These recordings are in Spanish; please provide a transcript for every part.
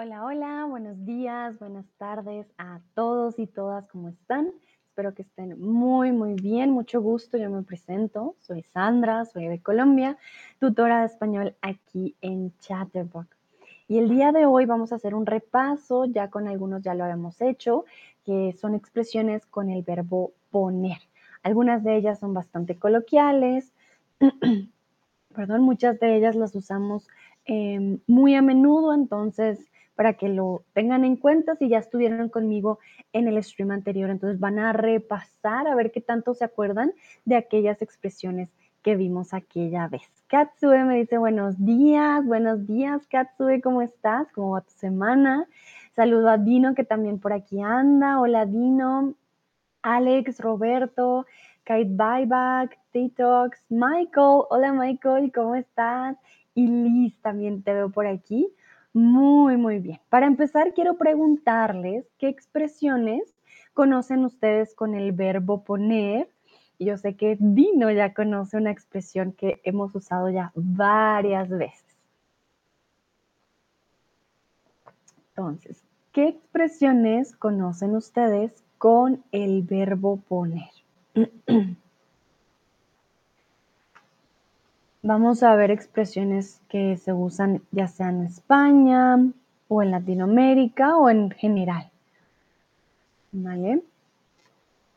Hola, hola, buenos días, buenas tardes a todos y todas, ¿cómo están? Espero que estén muy, muy bien, mucho gusto, yo me presento, soy Sandra, soy de Colombia, tutora de español aquí en Chatterbox. Y el día de hoy vamos a hacer un repaso, ya con algunos ya lo habíamos hecho, que son expresiones con el verbo poner. Algunas de ellas son bastante coloquiales, perdón, muchas de ellas las usamos em, muy a menudo, entonces para que lo tengan en cuenta si ya estuvieron conmigo en el stream anterior. Entonces van a repasar a ver qué tanto se acuerdan de aquellas expresiones que vimos aquella vez. Katsue me dice buenos días, buenos días Katsue, ¿cómo estás? ¿Cómo va tu semana? Saludo a Dino que también por aquí anda. Hola Dino, Alex, Roberto, Kate Buyback, Detox, Michael. Hola Michael, ¿cómo estás? Y Liz también te veo por aquí. Muy, muy bien. Para empezar, quiero preguntarles qué expresiones conocen ustedes con el verbo poner. Yo sé que Dino ya conoce una expresión que hemos usado ya varias veces. Entonces, ¿qué expresiones conocen ustedes con el verbo poner? Vamos a ver expresiones que se usan ya sea en España o en Latinoamérica o en general. El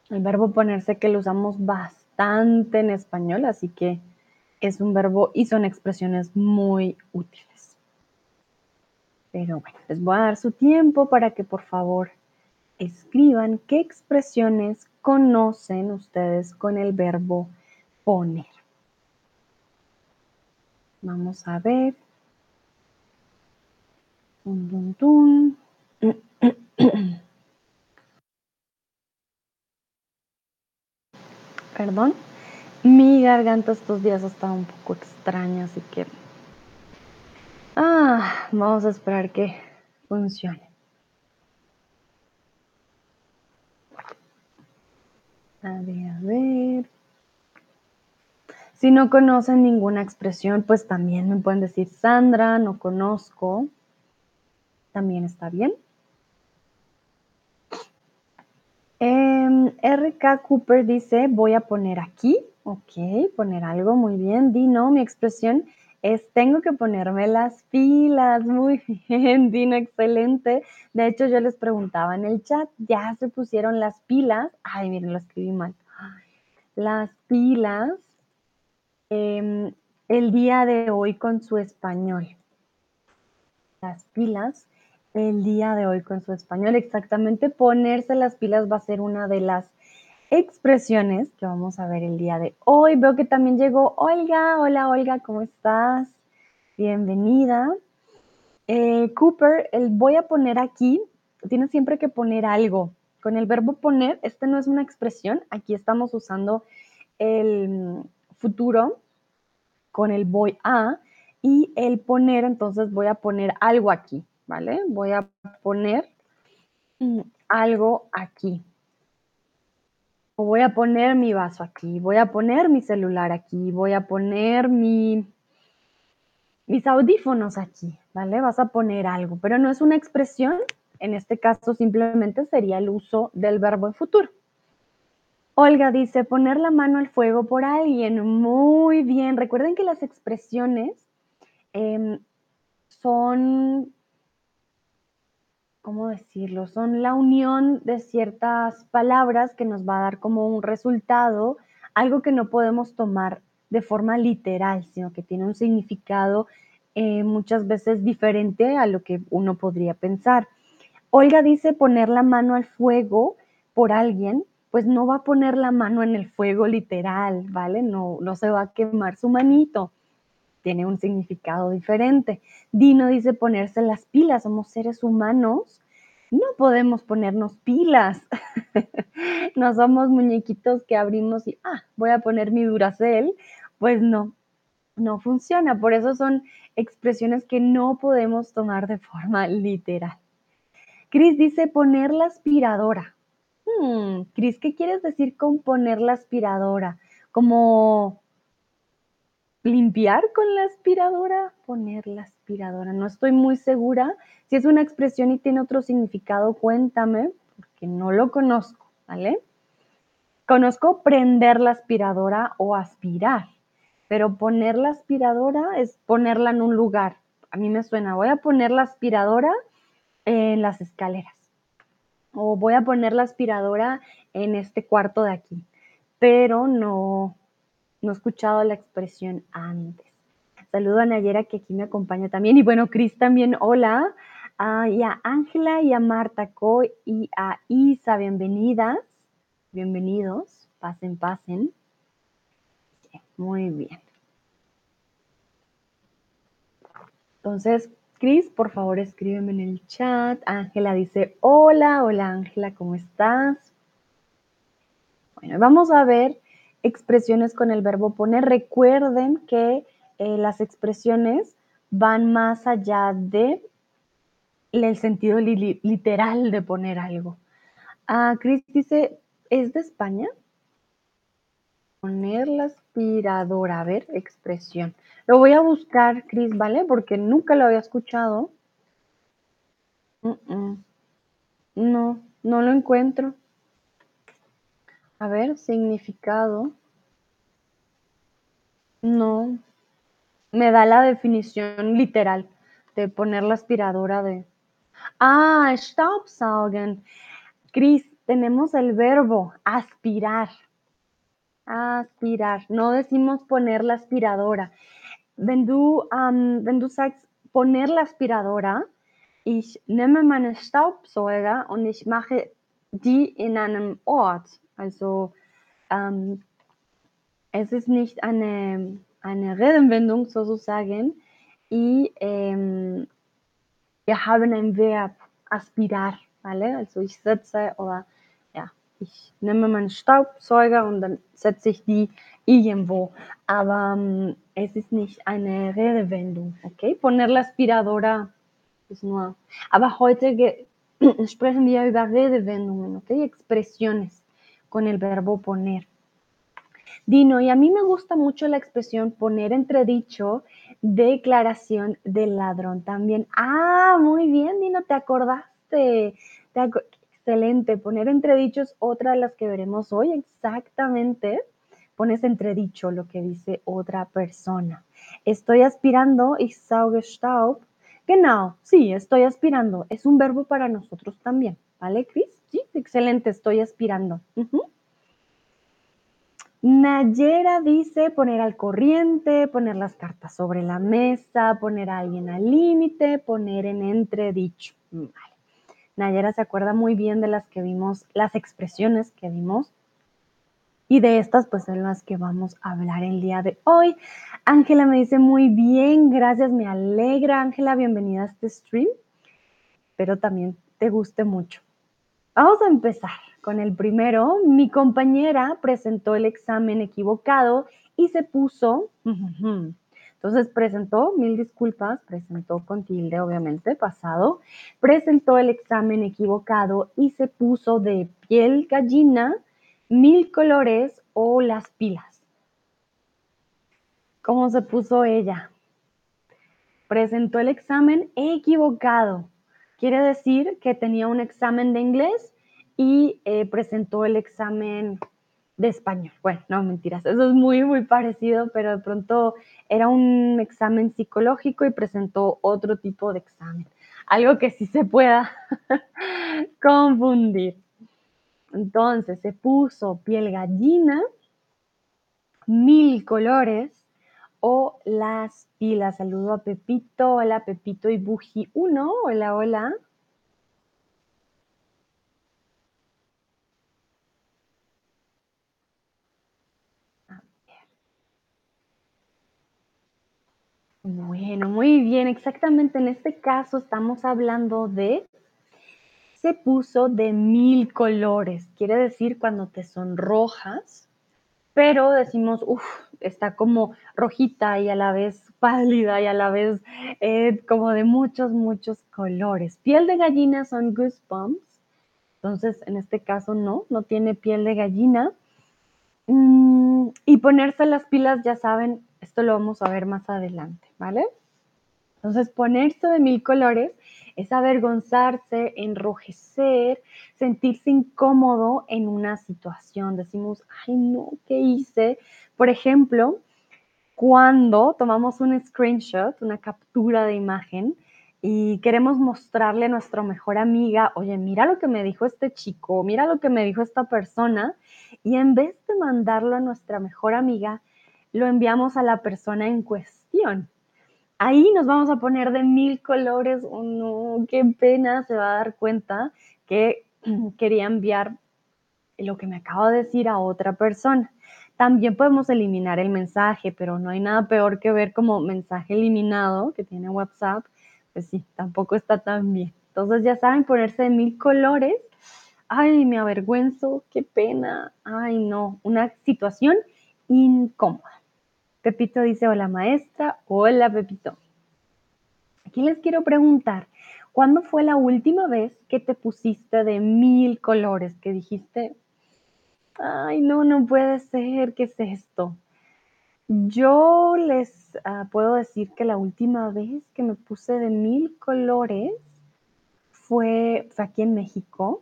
verbo ponerse que lo usamos bastante en español, así que es un verbo y son expresiones muy útiles. Pero bueno, les voy a dar su tiempo para que por favor escriban qué expresiones conocen ustedes con el verbo poner. Vamos a ver. Perdón. Mi garganta estos días está un poco extraña, así que... Ah, vamos a esperar que funcione. A ver, a ver. Si no conocen ninguna expresión, pues también me pueden decir Sandra, no conozco. También está bien. Em, RK Cooper dice, voy a poner aquí. Ok, poner algo, muy bien. Dino, mi expresión es tengo que ponerme las pilas. Muy bien, Dino, excelente. De hecho, yo les preguntaba en el chat, ¿ya se pusieron las pilas? Ay, miren, lo escribí mal. Las pilas Em, el día de hoy con su español. Las pilas, el día de hoy con su español. Exactamente, ponerse las pilas va a ser una de las expresiones que vamos a ver el día de hoy. Veo que también llegó Olga. Hola Olga, ¿cómo estás? Bienvenida. Eh, Cooper, el voy a poner aquí, tienes siempre que poner algo. Con el verbo poner, este no es una expresión, aquí estamos usando el futuro con el voy a y el poner, entonces voy a poner algo aquí, ¿vale? Voy a poner mm, algo aquí. Voy a poner mi vaso aquí, voy a poner mi celular aquí, voy a poner mi, mis audífonos aquí, ¿vale? Vas a poner algo, pero no es una expresión, en este caso simplemente sería el uso del verbo en futuro. Olga dice, poner la mano al fuego por alguien. Muy bien. Recuerden que las expresiones em, son, ¿cómo decirlo? Son la unión de ciertas palabras que nos va a dar como un resultado, algo que no podemos tomar de forma literal, sino que tiene un significado eh, muchas veces diferente a lo que uno podría pensar. Olga dice poner la mano al fuego por alguien pues no va a poner la mano en el fuego literal, ¿vale? No, se va a quemar su manito. Tiene un significado diferente. Dino dice ponerse las pilas, somos seres humanos. No podemos ponernos pilas. no somos muñequitos que abrimos y, ah, voy a poner mi duracel. Pues no, no funciona. Por eso son expresiones que no podemos tomar de forma literal. Cris dice poner la aspiradora. Hmm, Cris, ¿qué quieres decir con poner la aspiradora? Como limpiar con la aspiradora, poner la aspiradora. No estoy muy segura. Si es una expresión y tiene otro significado, cuéntame, porque no lo conozco, ¿vale? Conozco prender la aspiradora o aspirar, pero poner la aspiradora es ponerla en un lugar. A mí me suena, voy a poner la aspiradora en las escaleras o voy a poner la aspiradora en este cuarto de aquí, pero no, no he escuchado la expresión antes. Saludo a Nayera que aquí me acompaña también. Y bueno, Cris también, hola. Ah, y a Ángela y a Marta Co y a Isa, bienvenidas. Bienvenidos. Pasen, pasen. Muy bien. Entonces, Cris, por favor, escríbeme en el chat. Ángela dice, hola, hola Ángela, ¿cómo estás? Bueno, vamos a ver expresiones con el verbo poner. Recuerden que eh, las expresiones van más allá de el sentido literal de poner algo. Ah, Cris dice, ¿es de España? Poner la aspiradora, a ver, expresión. Lo voy a buscar, Cris, ¿vale? Porque nunca lo había escuchado. No, no lo encuentro. A ver, significado. No. Me da la definición literal de poner la aspiradora de. Ah, Staubsaugen. Cris, tenemos el verbo aspirar. Aspirar. No decimos poner la aspiradora. Wenn du, um, wenn du sagst, poner la aspiradora, ich nehme meine Staubsauger und ich mache die in einem Ort. Also ähm, es ist nicht eine, eine Redewendung sozusagen. Y ähm, wir haben ein Verb, aspirar, ¿vale? Also ich setze oder ich nehme meinen Staubsauger und dann setze ich die irgendwo. Aber ähm, es ist nicht eine Redewendung, okay? Poner la aspiradora ist nur. Aber heute sprechen wir über Redewendungen, okay? Expresiones. con el verbo poner. Dino, y a mí me gusta mucho la expresión poner entredicho, declaración del ladrón también. Ah, muy bien, Dino, te acordaste. Excelente, poner entredicho es otra de las que veremos hoy. Exactamente, pones entredicho lo que dice otra persona. Estoy aspirando, ich sauge Staub. Genau, sí, estoy aspirando. Es un verbo para nosotros también, ¿vale, Cris? Sí, excelente, estoy aspirando. Nayera dice poner al corriente, poner las cartas sobre la mesa, poner a alguien al límite, poner en entredicho. Nayera se acuerda muy bien de las que vimos, las expresiones que vimos. Y de estas, pues son las que vamos a hablar el día de hoy. Ángela me dice muy bien, gracias, me alegra. Ángela, bienvenida a este stream. Pero también te guste mucho. Vamos a empezar con el primero. Mi compañera presentó el examen equivocado y se puso, entonces presentó, mil disculpas, presentó con tilde obviamente, pasado, presentó el examen equivocado y se puso de piel gallina, mil colores o las pilas. ¿Cómo se puso ella? Presentó el examen equivocado. Quiere decir que tenía un examen de inglés y eh, presentó el examen de español. Bueno, no, mentiras, eso es muy, muy parecido, pero de pronto era un examen psicológico y presentó otro tipo de examen. Algo que sí se pueda confundir. Entonces se puso piel gallina, mil colores o las pilas. Saludo a Pepito. Hola, Pepito y Buji 1. Hola, hola. Bueno, muy bien. Exactamente en este caso estamos hablando de se puso de mil colores. Quiere decir cuando te sonrojas, pero decimos, uff, está como rojita y a la vez pálida y a la vez eh, como de muchos, muchos colores. Piel de gallina son goosebumps. Entonces, en este caso no, no tiene piel de gallina. Mm, y ponerse las pilas, ya saben, Esto lo vamos a ver más adelante, ¿vale? Entonces, ponerse de mil colores es avergonzarse, enrojecer, sentirse incómodo en una situación. Decimos, ay, no, ¿qué hice? Por ejemplo, cuando tomamos un screenshot, una captura de imagen, y queremos mostrarle a nuestra mejor amiga, oye, mira lo que me dijo este chico, mira lo que me dijo esta persona, y en vez de mandarlo a nuestra mejor amiga, lo enviamos a la persona en cuestión. Ahí nos vamos a poner de mil colores, oh no, qué pena, se va a dar cuenta que quería enviar lo que me acabo de decir a otra persona. También podemos eliminar el mensaje, pero no hay nada peor que ver como mensaje eliminado que tiene WhatsApp. Pues sí, tampoco está tan bien. Entonces ya saben ponerse de mil colores. Ay, me avergüenzo, qué pena. Ay, no, una situación incómoda. Pepito dice, hola maestra, hola Pepito. Aquí les quiero preguntar, ¿cuándo fue la última vez que te pusiste de mil colores? Que dijiste, ay, no, no puede ser, ¿qué es esto? Yo les uh, puedo decir que la última vez que me puse de mil colores fue, fue aquí en México.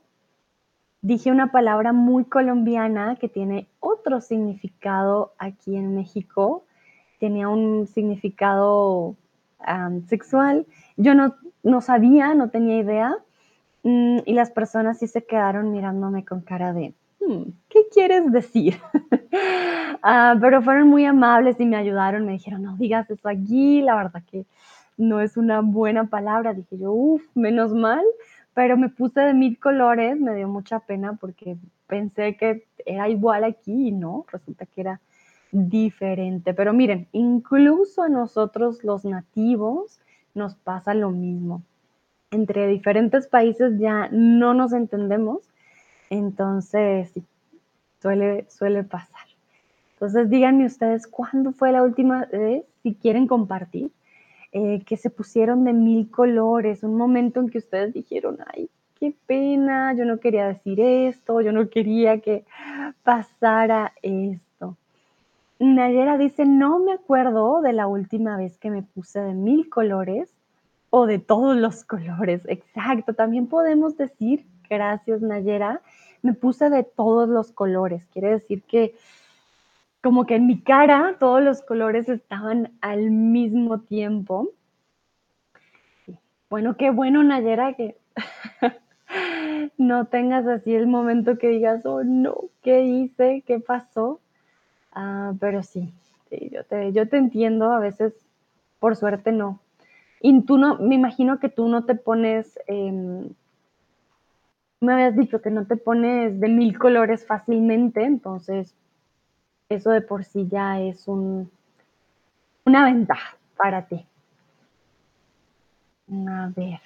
Dije una palabra muy colombiana que tiene otro significado aquí en México. Tenía un significado sexual. Yo no, no sabía, no tenía idea. Mm, y las personas sí se quedaron mirándome con cara de, hmm, ¿qué quieres decir? uh, pero fueron muy amables y me ayudaron, me dijeron, no digas eso aquí, la verdad que no es una buena palabra. Dije yo, uff, menos mal, pero me puse de mil colores, me dio mucha pena porque pensé que era igual aquí y no, resulta que era diferente. Pero miren, incluso a nosotros los nativos nos pasa lo mismo. Entre diferentes países ya no nos entendemos, entonces suele, suele pasar. Entonces díganme ustedes cuándo fue la última vez, si quieren compartir, eh, que se pusieron de mil colores, un momento en que ustedes dijeron, ay, qué pena, yo no quería decir esto, yo no quería que pasara esto. Nayera dice, no me acuerdo de la última vez que me puse de mil colores o de todos los colores. Exacto, también podemos decir, gracias Nayera, me puse de todos los colores. Quiere decir que como que en mi cara todos los colores estaban al mismo tiempo. Bueno, qué bueno Nayera que no tengas así el momento que digas, oh no, ¿qué hice? ¿Qué pasó? Ah, pero sí, yo, te, yo te entiendo, a veces por suerte no. Y tú no, me imagino que tú no te pones, eh, me habías dicho que no te pones de mil colores fácilmente, entonces eso de por sí ya es un, una ventaja para ti. A ver.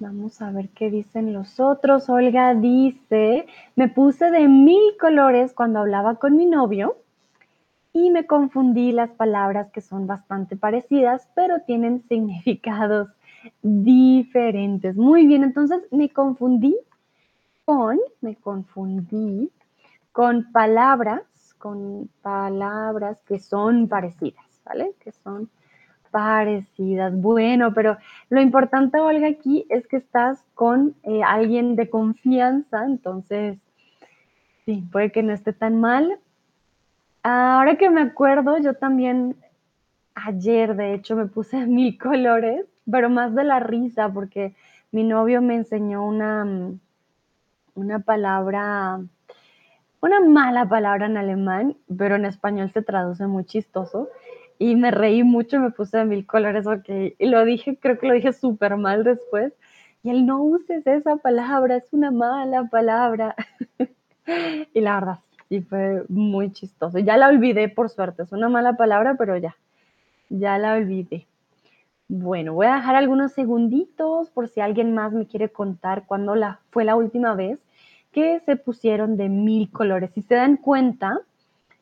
Vamos a ver qué dicen los otros. Olga dice, me puse de mil colores cuando hablaba con mi novio y me confundí las palabras que son bastante parecidas, pero tienen significados diferentes. Muy bien, entonces me confundí con, me confundí con palabras, con palabras que son parecidas, ¿vale? Que son parecidas. Bueno, pero lo importante, Olga, aquí es que estás con eh, alguien de confianza, entonces, sí, puede que no esté tan mal. Ahora que me acuerdo, yo también ayer, de hecho, me puse mil colores, pero más de la risa, porque mi novio me enseñó una, una palabra, una mala palabra en alemán, pero en español se traduce muy chistoso. Y me reí mucho, me puse de mil colores porque y lo dije, creo que lo dije súper mal después. Y él, no uses esa palabra, es una mala palabra. y la verdad, sí, fue muy chistoso. Ya la olvidé, por suerte, es una mala palabra, pero ya, ya la olvidé. Bueno, voy a dejar algunos segunditos por si alguien más me quiere contar cuándo fue la última vez que se pusieron de mil colores. Si se dan cuenta,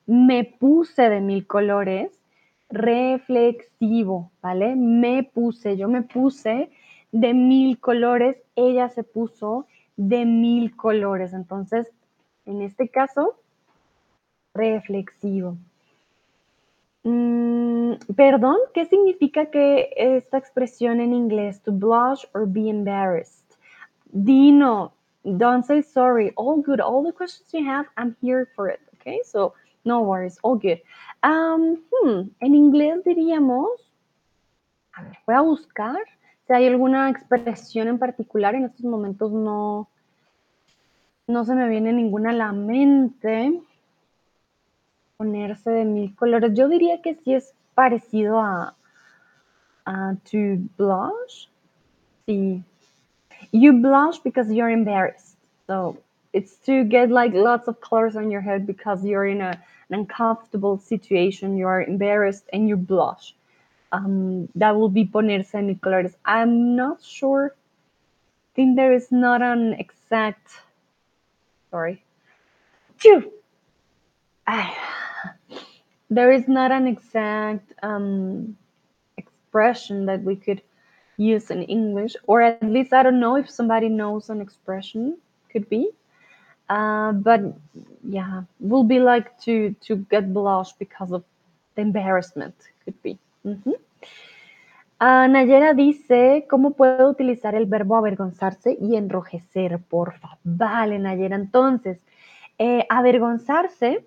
me puse de mil colores reflexivo, ¿vale? Me puse, yo me puse de mil colores, ella se puso de mil colores. Entonces, En este caso, reflexivo. Mm, perdón, ¿qué significa que esta expresión en inglés? To blush or be embarrassed. Dino, don't say sorry. All good. All the questions you have, I'm here for it. Okay, so no worries. All good. Um, en inglés diríamos, a ver, voy a buscar si hay alguna expresión en particular. En estos momentos no, no se me viene ninguna a la mente. Ponerse de mil colores. Yo diría que sí es parecido a, a to blush. Sí. You blush because you're embarrassed. So it's to get like lots of colors on your head because you're in a, an uncomfortable situation, you're embarrassed and you blush. Um, that will be ponerse mil colores. I'm not sure. I think there is not an exact. Sorry. Phew. I, there is not an exact um, expression that we could use in English, or at least I don't know if somebody knows an expression. Could be, uh, but yeah, will be like to to get blushed because of the embarrassment. Could be. -huh. uh, Nayera dice, ¿cómo puedo utilizar el verbo avergonzarse y enrojecer, porfa? Vale, Nayera. Entonces, eh, avergonzarse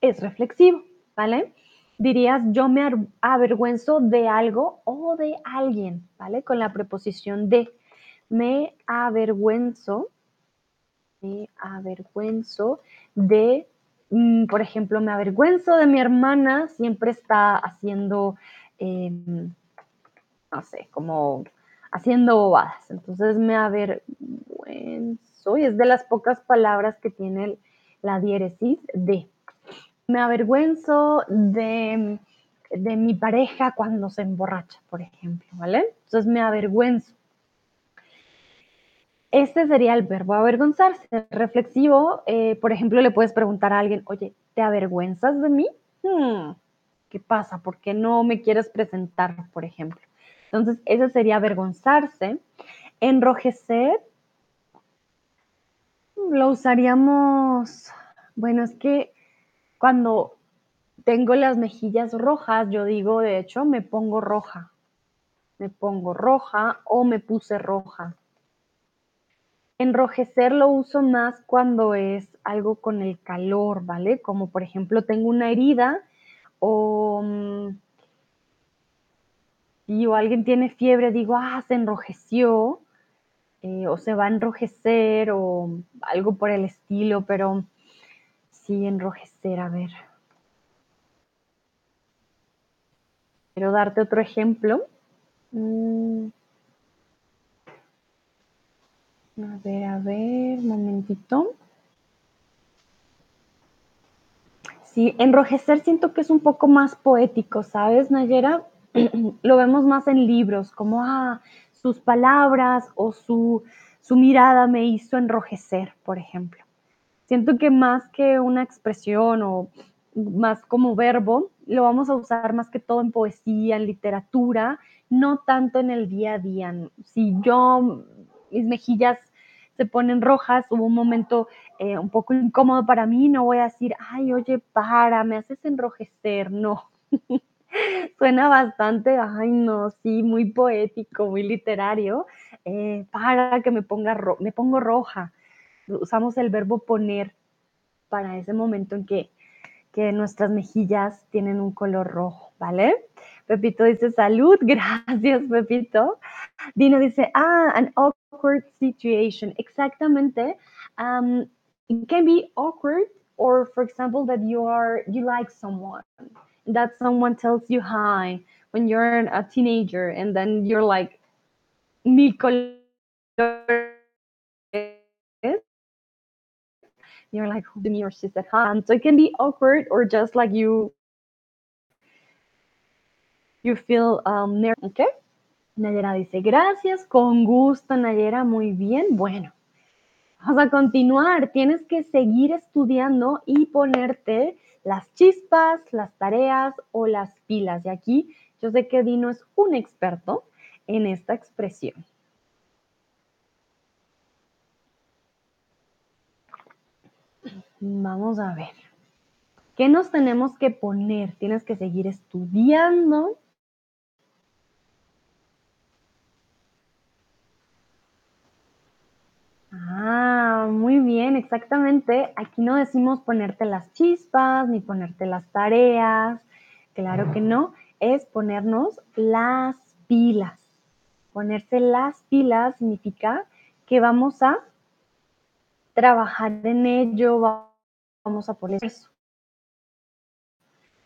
es reflexivo, ¿vale? Dirías, yo me avergüenzo de algo o de alguien, ¿vale? Con la preposición de. Me avergüenzo, me avergüenzo de, mm, por ejemplo, me avergüenzo de mi hermana, siempre está haciendo, eh, no sé, como haciendo bobadas. Entonces me avergüenzo y es de las pocas palabras que tiene la diéresis de me avergüenzo de, de, mi pareja cuando se emborracha, por ejemplo, ¿vale? Entonces me avergüenzo. Este sería el verbo avergonzarse. Reflexivo, eh, por ejemplo, le puedes preguntar a alguien, oye, ¿te avergüenzas de mí? Hmm, ¿Qué pasa? ¿Por qué no me quieres presentar, por ejemplo? Entonces, ese sería avergonzarse. Enrojecer, lo usaríamos, bueno, es que cuando tengo las mejillas rojas, yo digo, de hecho, me pongo roja. Me pongo roja o me puse roja. Enrojecer lo uso más cuando es algo con el calor, ¿vale? Como por ejemplo tengo una herida o si alguien tiene fiebre, digo, ah, se enrojeció eh, o se va a enrojecer o algo por el estilo, pero sí, enrojecer, a ver. Quiero darte otro ejemplo. Mm. A ver, a ver, momentito. Sí, enrojecer siento que es un poco más poético, ¿sabes, Nayera? Lo vemos más en libros, como, ah, sus palabras o su, su mirada me hizo enrojecer, por ejemplo. Siento que más que una expresión o más como verbo, lo vamos a usar más que todo en poesía, en literatura, no tanto en el día a día. Si yo, mis mejillas se ponen rojas, hubo un momento eh, un poco incómodo para mí, no voy a decir, ay, oye, para, me haces enrojecer, no. Suena bastante, ay, no, sí, muy poético, muy literario, eh, para que me ponga, me pongo roja usamos el verbo poner para ese momento en que, que nuestras mejillas tienen un color rojo, ¿vale? Pepito dice salud, gracias Pepito. Dino dice, ah, an awkward situation. Exactamente. Um, it can be awkward or for example that you are you like someone that someone tells you hi when you're a teenager and then you're like mil colores you're like who me or she said hi so it can be awkward or just like you you feel um nervous okay Nayera dice gracias con gusto Nayera muy bien bueno vamos a continuar tienes que seguir estudiando y ponerte las chispas las tareas o las pilas y aquí yo sé que Dino es un experto en esta expresión Vamos a ver. ¿Qué nos tenemos que poner? Tienes que seguir estudiando. Ah, muy bien, exactamente. Aquí no decimos ponerte las chispas ni ponerte las tareas. Claro que no. Es ponernos las pilas. Ponerse las pilas significa que vamos a trabajar en ello, vamos a poner eso.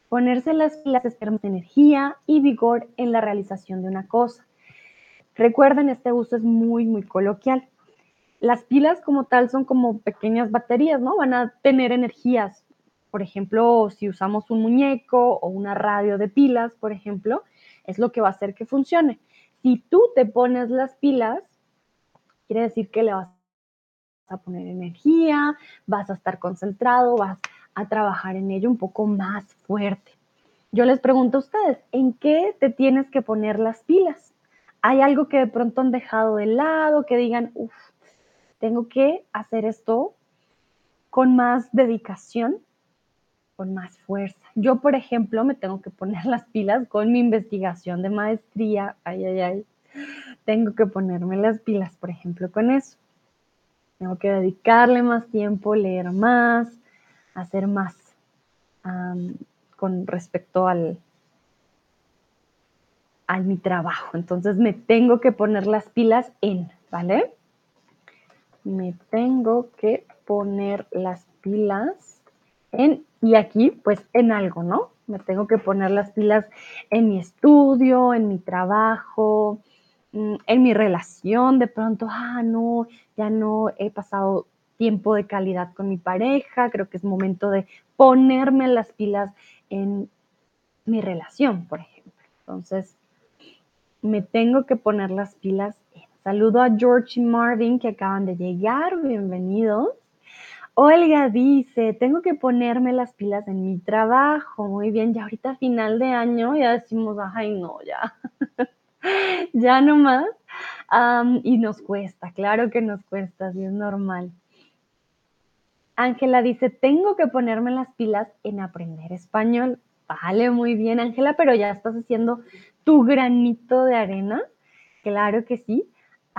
Ponerse las pilas es tener energía y vigor en la realización de una cosa. Recuerden, este uso es muy, muy coloquial. Las pilas como tal son como pequeñas baterías, ¿no? Van a tener energías. Por ejemplo, si usamos un muñeco o una radio de pilas, por ejemplo, es lo que va a hacer que funcione. Si tú te pones las pilas, quiere decir que le vas a poner energía, vas a estar concentrado, vas a trabajar en ello un poco más fuerte. Yo les pregunto a ustedes, ¿en qué te tienes que poner las pilas? ¿Hay algo que de pronto han dejado de lado, que digan, uff, tengo que hacer esto con más dedicación, con más fuerza? Yo, por ejemplo, me tengo que poner las pilas con mi investigación de maestría. Ay, ay, ay. Tengo que ponerme las pilas, por ejemplo, con eso. Tengo que dedicarle más tiempo, leer más, hacer más con respecto al, a mi trabajo. Entonces me tengo que poner las pilas en, ¿vale? Me tengo que poner las pilas en, y aquí pues en algo, ¿no? Me tengo que poner las pilas en mi estudio, en mi trabajo, mm, en mi relación. De pronto, ah, no, ya no he pasado tiempo de calidad con mi pareja, creo que es momento de ponerme las pilas en mi relación, por ejemplo. Entonces, me tengo que poner las pilas. Saludo a George y Marvin que acaban de llegar, bienvenidos. Olga dice, tengo que ponerme las pilas en mi trabajo. Muy bien, ya ahorita final de año ya decimos, ay no, ya, ya no más. y nos cuesta, claro que nos cuesta, así es normal. Ángela dice, tengo que ponerme las pilas en aprender español. Vale, muy bien, Ángela, pero ya estás haciendo tu granito de arena. Claro que sí.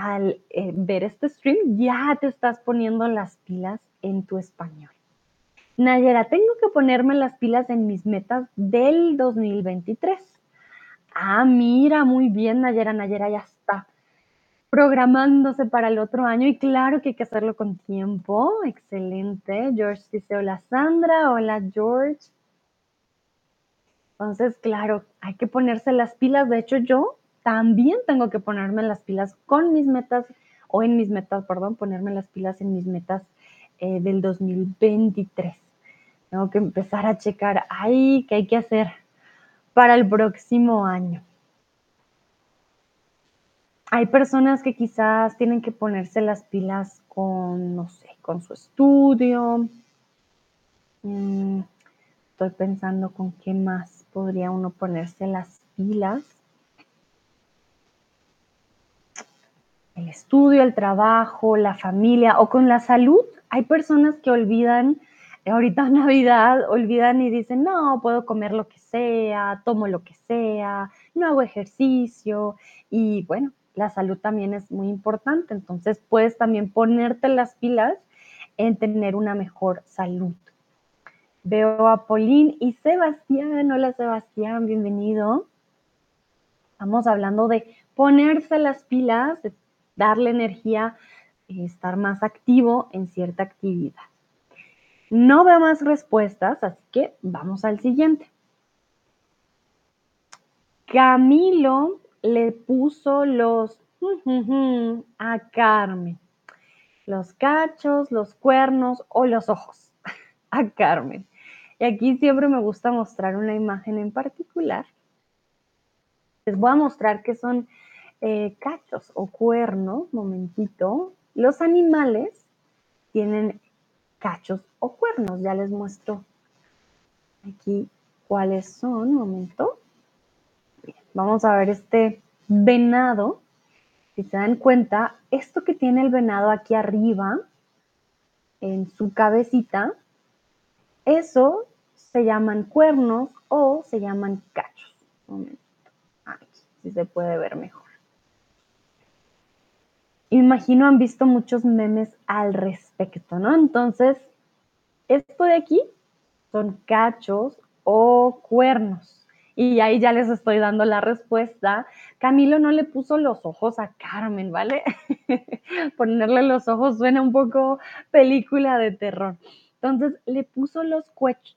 Al eh, ver este stream, ya te estás poniendo las pilas en tu español. Nayera, tengo que ponerme las pilas en mis metas del 2023. Ah, mira, muy bien, Nayera. Nayera ya está programándose para el otro año y claro que hay que hacerlo con tiempo. Excelente. George dice, hola Sandra, hola George. Entonces, claro, hay que ponerse las pilas. De hecho, yo también tengo que ponerme las pilas con mis metas, o en mis metas, perdón, ponerme las pilas en mis metas eh, del 2023. Tengo que empezar a checar ahí qué hay que hacer para el próximo año. Hay personas que quizás tienen que ponerse las pilas con, no sé, con su estudio. Mm, estoy pensando con qué más podría uno ponerse las pilas. El estudio, el trabajo, la familia o con la salud. Hay personas que olvidan, ahorita Navidad, olvidan y dicen, no, puedo comer lo que sea, tomo lo que sea, no hago ejercicio. Y bueno, la salud también es muy importante. Entonces puedes también ponerte las pilas en tener una mejor salud. Veo a Pauline y Sebastián. Hola Sebastián, bienvenido. Estamos hablando de ponerse las pilas, de darle energía, estar más activo en cierta actividad. No veo más respuestas, así que vamos al siguiente. Camilo le puso los a Carmen. Los cachos, los cuernos o los ojos a Carmen. Y aquí siempre me gusta mostrar una imagen en particular. Les voy a mostrar que son eh, cachos o cuernos, momentito. Los animales tienen cachos o cuernos. Ya les muestro aquí cuáles son, momento. Vamos a ver este venado. Si se dan cuenta, esto que tiene el venado aquí arriba, en su cabecita, Eso se llaman cuernos o se llaman cachos. Aquí, si se puede ver mejor. Imagino han visto muchos memes al respecto, ¿no? Entonces, esto de aquí son cachos o cuernos. Y ahí ya les estoy dando la respuesta. Camilo no le puso los ojos a Carmen, ¿vale? Ponerle los ojos suena un poco película de terror. Entonces le puso los,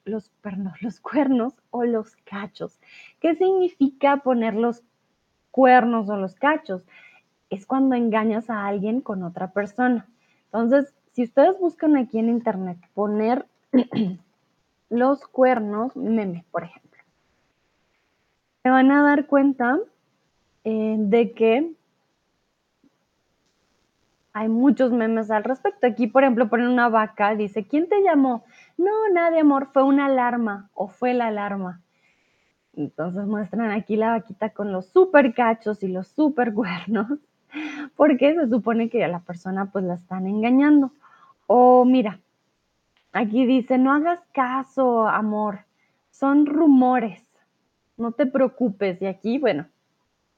los, perdón, los cuernos o los cachos. ¿Qué significa poner los cuernos o los cachos? Es cuando engañas a alguien con otra persona. Entonces, si ustedes buscan aquí en internet poner los cuernos, meme, por ejemplo se van a dar cuenta eh, de que hay muchos memes al respecto. Aquí, por ejemplo, ponen una vaca, dice, ¿quién te llamó? No, nadie, amor, fue una alarma o fue la alarma. Entonces muestran aquí la vaquita con los super cachos y los super cuernos, porque se supone que a la persona pues la están engañando. O mira, aquí dice, no hagas caso, amor, son rumores no te preocupes. Y aquí, bueno,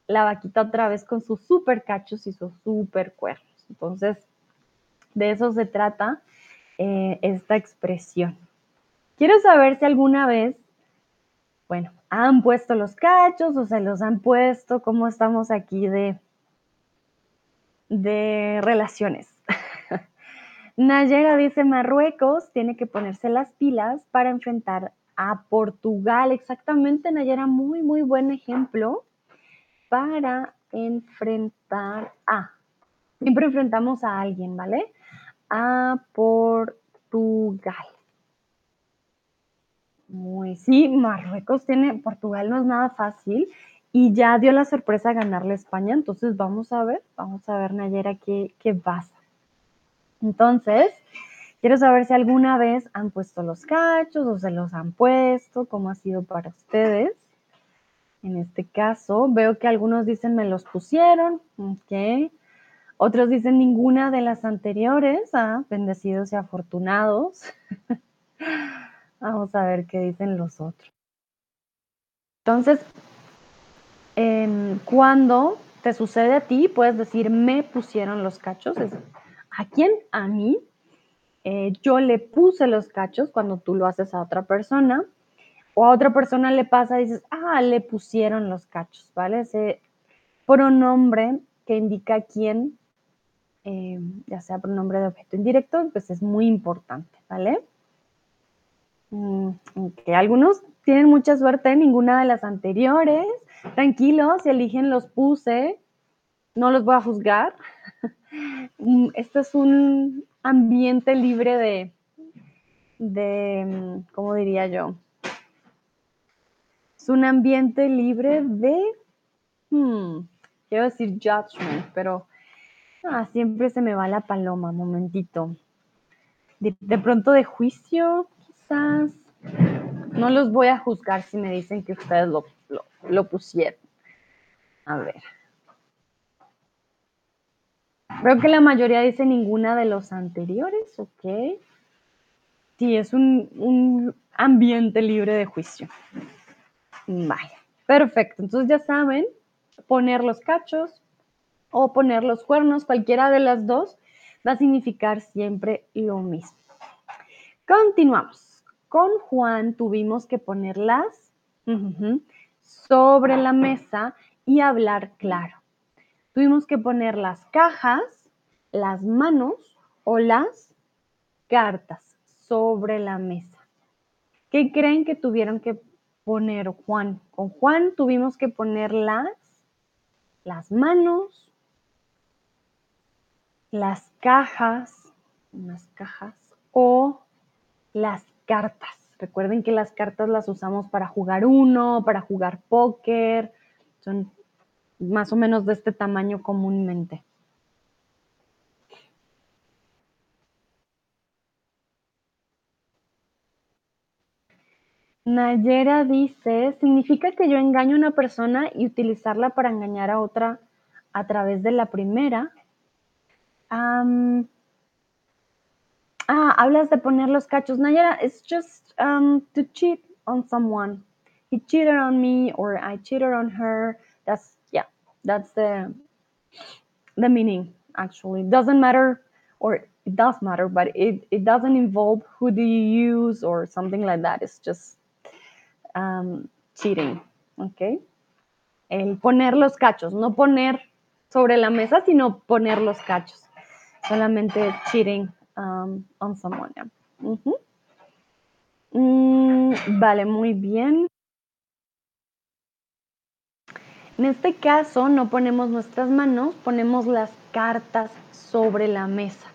la vaquita otra vez con sus super cachos y sus super cuernos. Entonces, de eso se trata eh, esta expresión. Quiero saber si alguna vez, bueno, han puesto los cachos o se los han puesto, cómo estamos aquí de, de relaciones. Nayera dice, Marruecos tiene que ponerse las pilas para enfrentar a Portugal. Exactamente, Nayera, muy, muy buen ejemplo para enfrentar a. Siempre enfrentamos a alguien, ¿vale? A Portugal. Muy, sí, Marruecos tiene, Portugal no es nada fácil y ya dio la sorpresa ganarle España, entonces vamos a ver, vamos a ver Nayera qué, qué pasa. Entonces, Quiero saber si alguna vez han puesto los cachos o se los han puesto, cómo ha sido para ustedes. En este caso, veo que algunos dicen me los pusieron, ok. Otros dicen ninguna de las anteriores, ah, bendecidos y afortunados. Vamos a ver qué dicen los otros. Entonces, cuando te sucede a ti, puedes decir me pusieron los cachos. ¿A quién? A mí. Eh, yo le puse los cachos cuando tú lo haces a otra persona, o a otra persona le pasa y dices, ah, le pusieron los cachos, ¿vale? Ese pronombre que indica quién, eh, ya sea pronombre de objeto indirecto, pues es muy importante, ¿vale? Mm, que algunos tienen mucha suerte, en ninguna de las anteriores. Tranquilos, si eligen los puse, no los voy a juzgar. Mm, este es un ambiente libre de, de, mm, ¿cómo diría yo? Es un ambiente libre de, hmm, quiero decir judgment, pero ah, siempre se me va la paloma, momentito. De, pronto de juicio, No los voy a juzgar si me dicen que ustedes lo, lo pusieron. A ver. Veo que la mayoría dice ninguna de los anteriores, ok. Sí, es un, ambiente libre de juicio. Vaya, perfecto. Entonces ya saben, poner los cachos o poner los cuernos, cualquiera de las dos, va a significar siempre lo mismo. Continuamos. Con Juan tuvimos que ponerlas sobre la mesa y hablar claro tuvimos que poner las cajas, las manos o las cartas sobre la mesa. ¿Qué creen que tuvieron que poner Juan? Con Juan tuvimos que poner las, las manos, las cajas, unas cajas o las cartas. Recuerden que las cartas las usamos para jugar uno, para jugar póker. Son más o menos de este tamaño comúnmente. Nayera dice, ¿significa que yo engaño a una persona y utilizarla para engañar a otra a través de la primera? Ah, hablas de poner los cachos. Nayara, it's just um, to cheat on someone. He cheated on me or I cheated on her. That's yeah, that's the the meaning actually. Doesn't matter or it does matter, but it, it doesn't involve who do you use or something like that. It's just um, cheating. Okay. El poner los cachos, no poner sobre la mesa, sino poner los cachos. Solamente cheating um, on someone. Mm, vale, muy bien. En este caso no ponemos nuestras manos, ponemos las cartas sobre la mesa.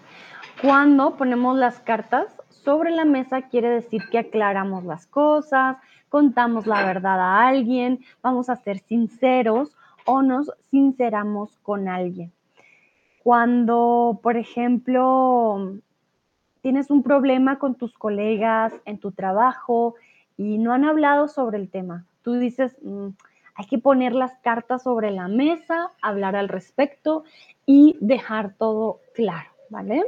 Cuando ponemos las cartas sobre la mesa quiere decir que aclaramos las cosas, contamos la verdad a alguien, vamos a ser sinceros o nos sinceramos con alguien. Cuando, por ejemplo, tienes un problema con tus colegas en tu trabajo y no han hablado sobre el tema, tú dices, "Mm, hay que poner las cartas sobre la mesa, hablar al respecto y dejar todo claro, ¿vale?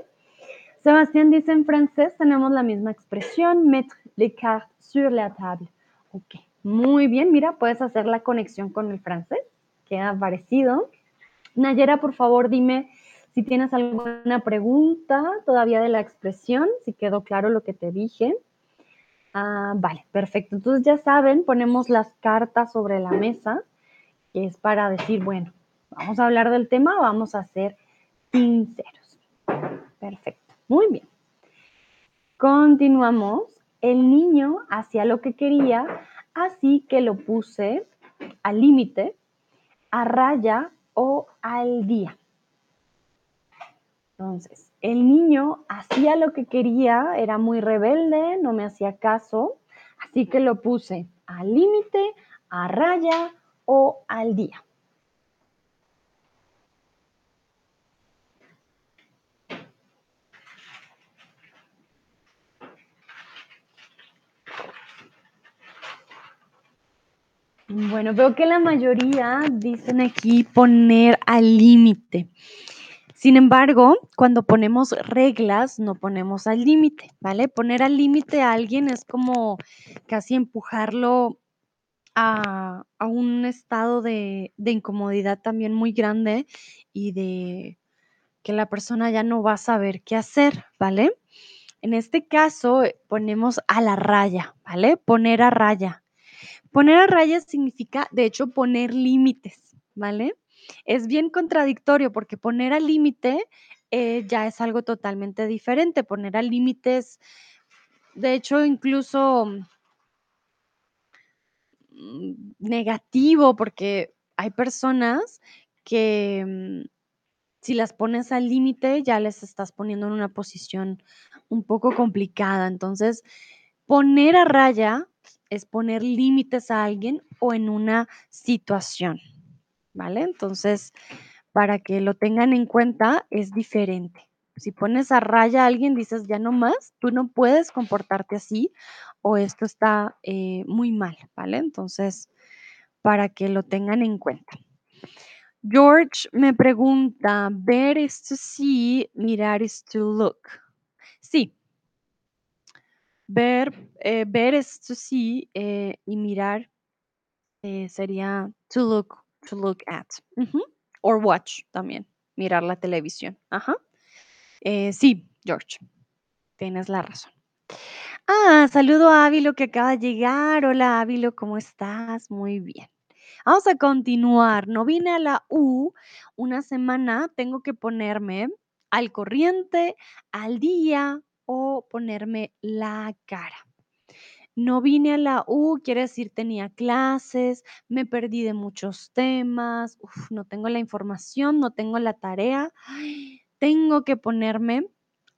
Sebastián dice en francés, tenemos la misma expresión, mettre les cartes sur la table. Ok, muy bien, mira, puedes hacer la conexión con el francés, queda parecido. Nayera, por favor, dime si tienes alguna pregunta todavía de la expresión, si quedó claro lo que te dije. Ah, vale, perfecto. Entonces ya saben, ponemos las cartas sobre la mesa, que es para decir, bueno, vamos a hablar del tema, vamos a ser sinceros. Perfecto, muy bien. Continuamos. El niño hacía lo que quería, así que lo puse al límite, a raya o al día. Entonces, el niño hacía lo que quería, era muy rebelde, no me hacía caso, así que lo puse al límite, a raya o al día. Bueno, veo que la mayoría dicen aquí poner al límite. Sin embargo, cuando ponemos reglas, no ponemos al límite, ¿vale? Poner al límite a alguien es como casi empujarlo a, a un estado de, de incomodidad también muy grande y de que la persona ya no va a saber qué hacer, ¿vale? En este caso, eh, ponemos a la raya, ¿vale? Poner a raya. Poner a raya significa, de hecho, poner límites, ¿vale? Es bien contradictorio porque poner al límite eh, ya es algo totalmente diferente. Poner al límite es, de hecho, incluso mm, negativo porque hay personas que mm, si las pones al límite ya les estás poniendo en una posición un poco complicada. Entonces, poner a raya es poner límites a alguien o en una situación, ¿vale? Entonces, para que lo tengan en cuenta, es diferente. Si pones a raya a alguien, dices, ya no más, tú no puedes comportarte así o esto está eh, muy mal, ¿vale? Entonces, para que lo tengan en cuenta. George me pregunta, ver is to see, mirar is to look. Sí. Ver, eh, ver es to see eh, y mirar sería to look, to look at. Or watch también, mirar la televisión. Ajá. Eh, sí, George, tienes la razón. Ah, saludo a Ávilo que acaba de llegar. Hola Ávilo, ¿cómo estás? Muy bien. Vamos a continuar. No vine a la U una semana, tengo que ponerme al corriente, al día o ponerme la cara. No vine a la U, quiere decir tenía clases, me perdí de muchos temas, uf, no tengo la información, no tengo la tarea. Ay, tengo que ponerme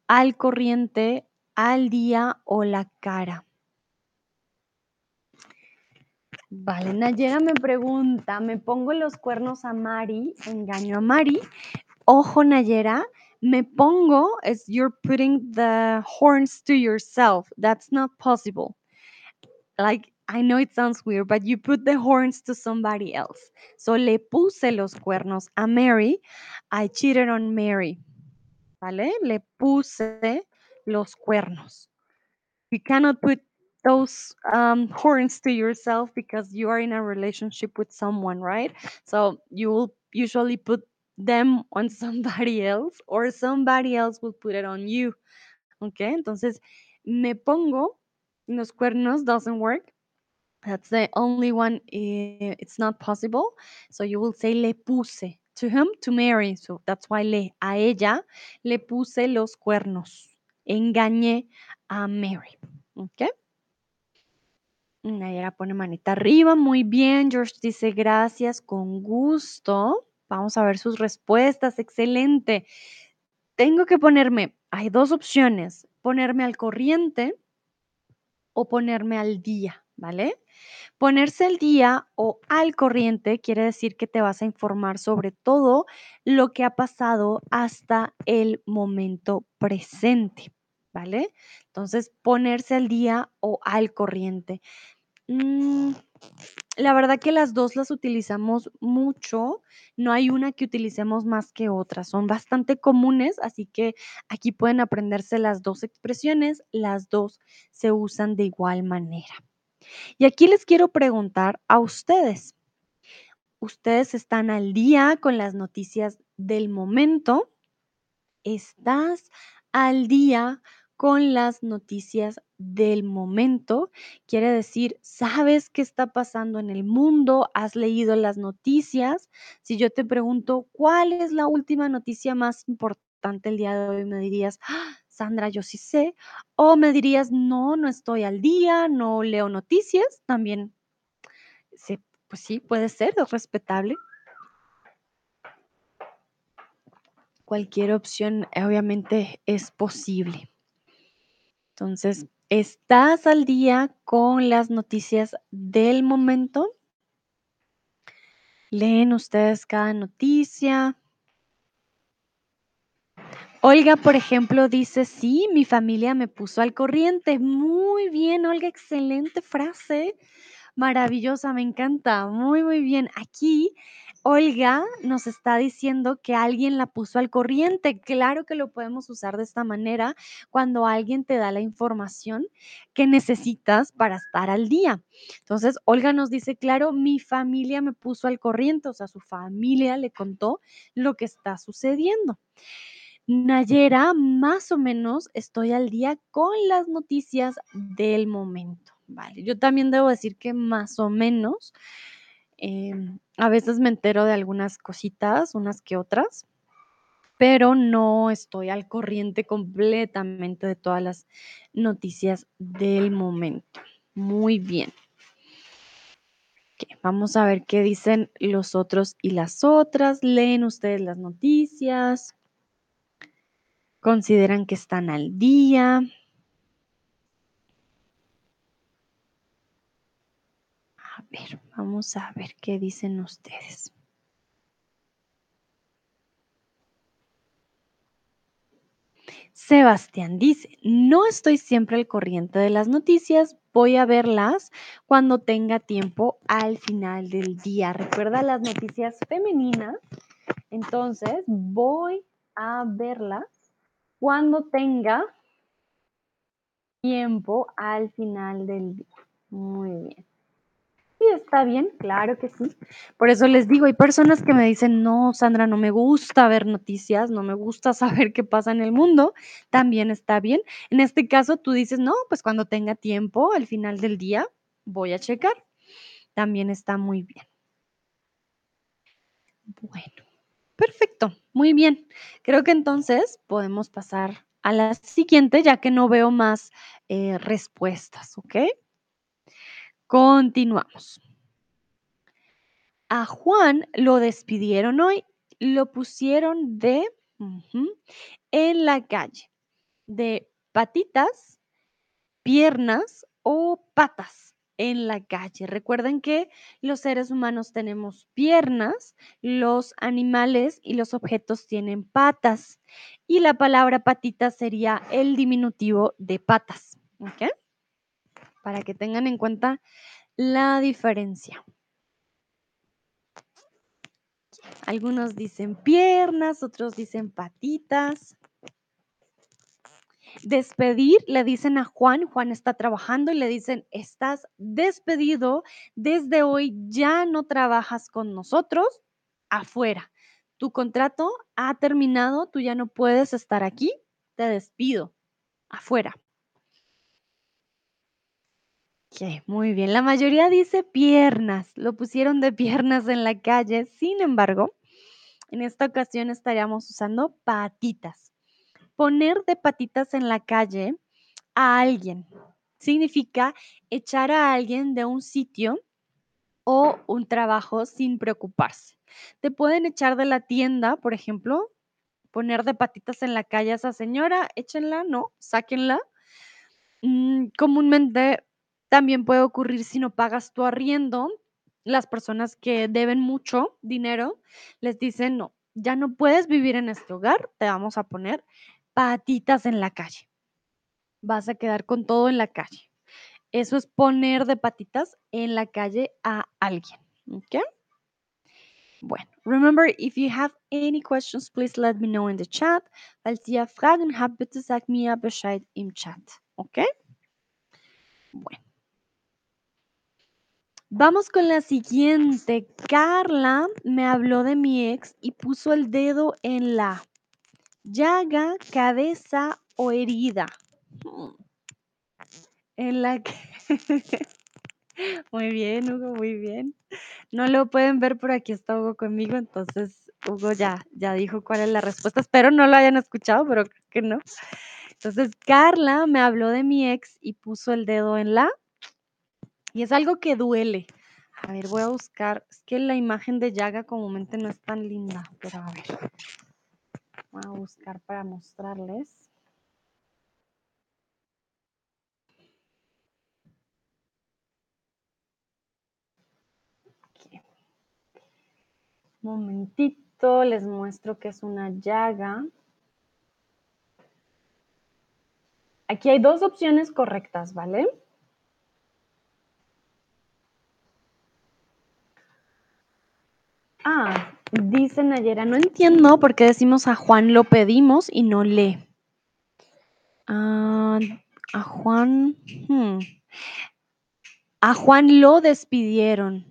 al corriente, al día o la cara. Vale, Nayera me pregunta, ¿me pongo los cuernos a Mari? ¿Engaño a Mari? Ojo, Nayera, me pongo is you're putting the horns to yourself. That's not possible. Like, I know it sounds weird, but you put the horns to somebody else. So le puse los cuernos a Mary. I cheated on Mary. ¿Vale? Le puse los cuernos. You cannot put those um, horns to yourself because you are in a relationship with someone, right? So you will usually put them on somebody else or somebody else will put it on you. Okay, entonces me pongo los cuernos doesn't work. That's the only one. eh, It's not possible. So you will say le puse to whom to Mary. So that's why le a ella le puse los cuernos. Engañé a Mary. Okay. Nayara pone manita arriba, muy bien. George dice gracias, con gusto. Vamos a ver sus respuestas, excelente. Tengo que ponerme, hay dos opciones, ponerme al corriente o ponerme al día, ¿vale? Ponerse al día o al corriente quiere decir que te vas a informar sobre todo lo que ha pasado hasta el momento presente, ¿vale? Entonces, ponerse al día o al corriente. Mm, la verdad que las dos las utilizamos mucho, no hay una que utilicemos más que otra, son bastante comunes, así que aquí pueden aprenderse las dos expresiones, las dos se usan de igual manera. Y aquí les quiero preguntar a ustedes, ¿ustedes están al día con las noticias del momento? ¿Estás al día con las noticias del momento? Quiere decir, ¿sabes qué está pasando en el mundo? ¿Has leído las noticias? Si yo te pregunto, ¿cuál es la última noticia más importante el día de hoy? Me dirías, "Ah, Sandra, yo sí sé. O me dirías, no, no estoy al día, no leo noticias. También, sí, pues sí, puede ser, es respetable. Cualquier opción, obviamente, es posible. Entonces, ¿estás al día con las noticias del momento? ¿Leen ustedes cada noticia? Olga, por ejemplo, dice, sí, mi familia me puso al corriente. Muy bien, Olga, excelente frase. Maravillosa, me encanta. Muy, muy bien. Aquí Olga nos está diciendo que alguien la puso al corriente. Claro que lo podemos usar de esta manera cuando alguien te da la información que necesitas para estar al día. Entonces, Olga nos dice, claro, mi familia me puso al corriente, o sea, su familia le contó lo que está sucediendo. Nayera, más o menos estoy al día con las noticias del momento. Vale, yo también debo decir que más o menos, em, a veces me entero de algunas cositas, unas que otras, pero no estoy al corriente completamente de todas las noticias del momento. Muy bien. Vamos a ver qué dicen los otros y las otras. Leen ustedes las noticias. Consideran que están al día. A ver, vamos a ver qué dicen ustedes. Sebastián dice, no estoy siempre al corriente de las noticias, voy a verlas cuando tenga tiempo al final del día. Recuerda las noticias femeninas, entonces voy a verlas cuando tenga tiempo al final del día. Muy bien. Está bien, claro que sí. Por eso les digo, hay personas que me dicen, no, Sandra, no me gusta ver noticias, no me gusta saber qué pasa en el mundo. También está bien. En este caso, tú dices, no, pues cuando tenga tiempo al final del día, voy a checar. También está muy bien. Bueno, perfecto, muy bien. Creo que entonces podemos pasar a la siguiente, ya que no veo más eh, respuestas, ¿ok? Continuamos. A Juan lo despidieron hoy, lo pusieron de en la calle, de patitas, piernas o patas en la calle. Recuerden que los seres humanos tenemos piernas, los animales y los objetos tienen patas y la palabra patita sería el diminutivo de patas. ¿Ok? Para que tengan en cuenta la diferencia. Algunos dicen piernas, otros dicen patitas. despedir, le dicen a Juan, Juan está trabajando y le dicen, estás despedido, desde hoy ya no trabajas con nosotros, afuera. Tu contrato ha terminado, tú ya no puedes estar aquí, te despido, afuera. Muy bien. La mayoría dice piernas, lo pusieron de piernas en la calle, sin embargo, en esta ocasión estaríamos usando patitas. Poner de patitas en la calle a alguien significa echar a alguien de un sitio o un trabajo sin preocuparse. Te pueden echar de la tienda, por ejemplo, poner de patitas en la calle a esa señora, échenla, no, sáquenla. Mm, comúnmente también puede ocurrir si no pagas tu arriendo, las personas que deben mucho dinero les dicen, no, ya no puedes vivir en este hogar, te vamos a poner patitas en la calle. Vas a quedar con todo en la calle. Eso es poner de patitas en la calle a alguien. ¿Ok? Bueno, remember, if you have any questions, please let me know in the chat. Falls ihr Fragen habt, bitte sagt mir Bescheid im Chat. ¿Ok? Bueno. Vamos con la siguiente. Carla me habló de mi ex y puso el dedo en la llaga, cabeza o herida. En la que... muy bien, Hugo, muy bien. No lo pueden ver, pero aquí está Hugo conmigo, entonces Hugo ya, ya dijo cuál es la respuesta. Espero no lo hayan escuchado, pero creo que no. Entonces, Carla me habló de mi ex y puso el dedo en la y es algo que duele. A ver, voy a buscar. Es que la imagen de llaga comúnmente no es tan linda, pero a ver. Voy a buscar para mostrarles. Momentito, les muestro que es una llaga. Aquí hay dos opciones correctas, ¿vale? Ah, dice Nayera, no entiendo por qué decimos a Juan lo pedimos y no le. Ah, a Juan. Hmm. A Juan lo despidieron.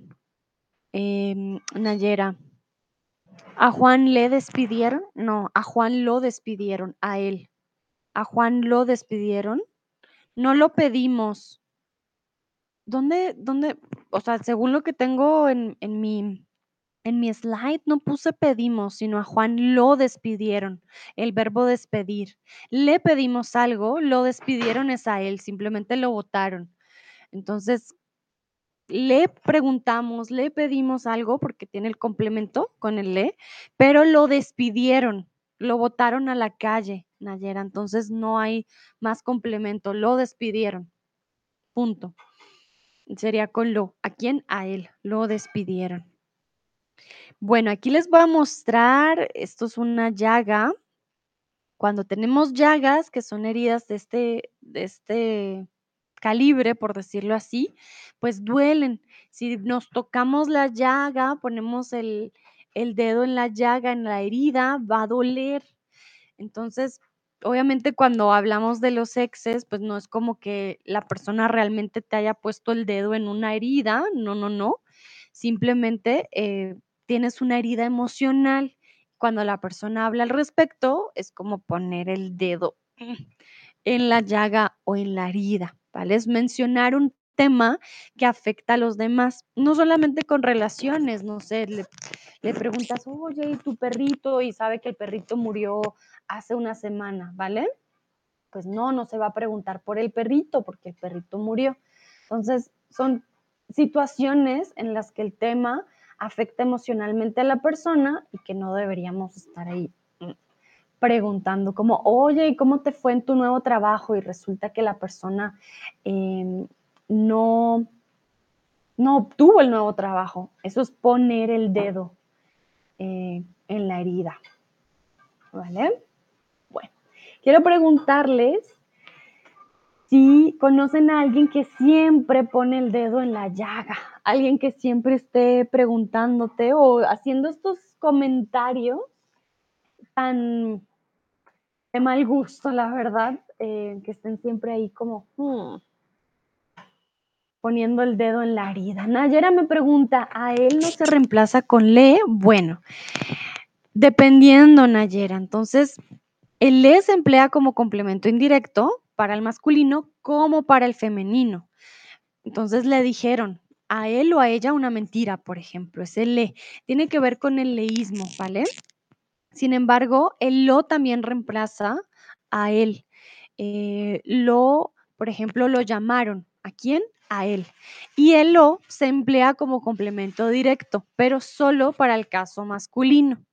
Em, Nayera. ¿A Juan le despidieron? No, a Juan lo despidieron, a él. A Juan lo despidieron. No lo pedimos. ¿Dónde, dónde? O sea, según lo que tengo en, en mi en mi slide no puse pedimos, sino a Juan lo despidieron, el verbo despedir. Le pedimos algo, lo despidieron es a él, simplemente lo votaron. Entonces, le preguntamos, le pedimos algo porque tiene el complemento con el le, pero lo despidieron, lo votaron a la calle, Nayera. Entonces, no hay más complemento, lo despidieron. Punto. Sería con lo. ¿A quién? A él. Lo despidieron. Bueno, aquí les voy a mostrar, esto es una llaga. Cuando tenemos llagas, que son heridas de este, de este calibre, por decirlo así, pues duelen. Si nos tocamos la llaga, ponemos el, el dedo en la llaga, en la herida, va a doler. Entonces, obviamente cuando hablamos de los exes, pues no es como que la persona realmente te haya puesto el dedo en una herida, no, no, no. Simplemente eh, tienes una herida emocional. Cuando la persona habla al respecto, es como poner el dedo en la llaga o en la herida, ¿vale? Es mencionar un tema que afecta a los demás, no solamente con relaciones, no sé, le, preguntas, oye, ¿y tu perrito? Y sabe que el perrito murió hace una semana, ¿vale? Pues no, no se va a preguntar por el perrito, porque el perrito murió. Entonces, son situaciones en las que el tema afecta emocionalmente a la persona y que no deberíamos estar ahí mm, preguntando como, oye, ¿y cómo te fue en tu nuevo trabajo? Y resulta que la persona em, no, no obtuvo el nuevo trabajo. Eso es poner el dedo eh, en la herida. ¿Vale? Bueno, quiero preguntarles si conocen a alguien que siempre pone el dedo en la llaga, alguien que siempre esté preguntándote o haciendo estos comentarios tan de mal gusto, la verdad, eh, que estén siempre ahí como hmm, poniendo el dedo en la herida. Nayera me pregunta, ¿a él no se reemplaza con le? Bueno, dependiendo, Nayera. Entonces, el le se emplea como complemento indirecto para el masculino como para el femenino. Entonces le dijeron a él o a ella una mentira, por ejemplo, es el le. Tiene que ver con el leísmo, ¿vale? Sin embargo, el lo también reemplaza a él. Eh, lo, por ejemplo, lo llamaron. ¿A quién? A él. Y el lo se emplea como complemento directo, pero solo para el caso masculino.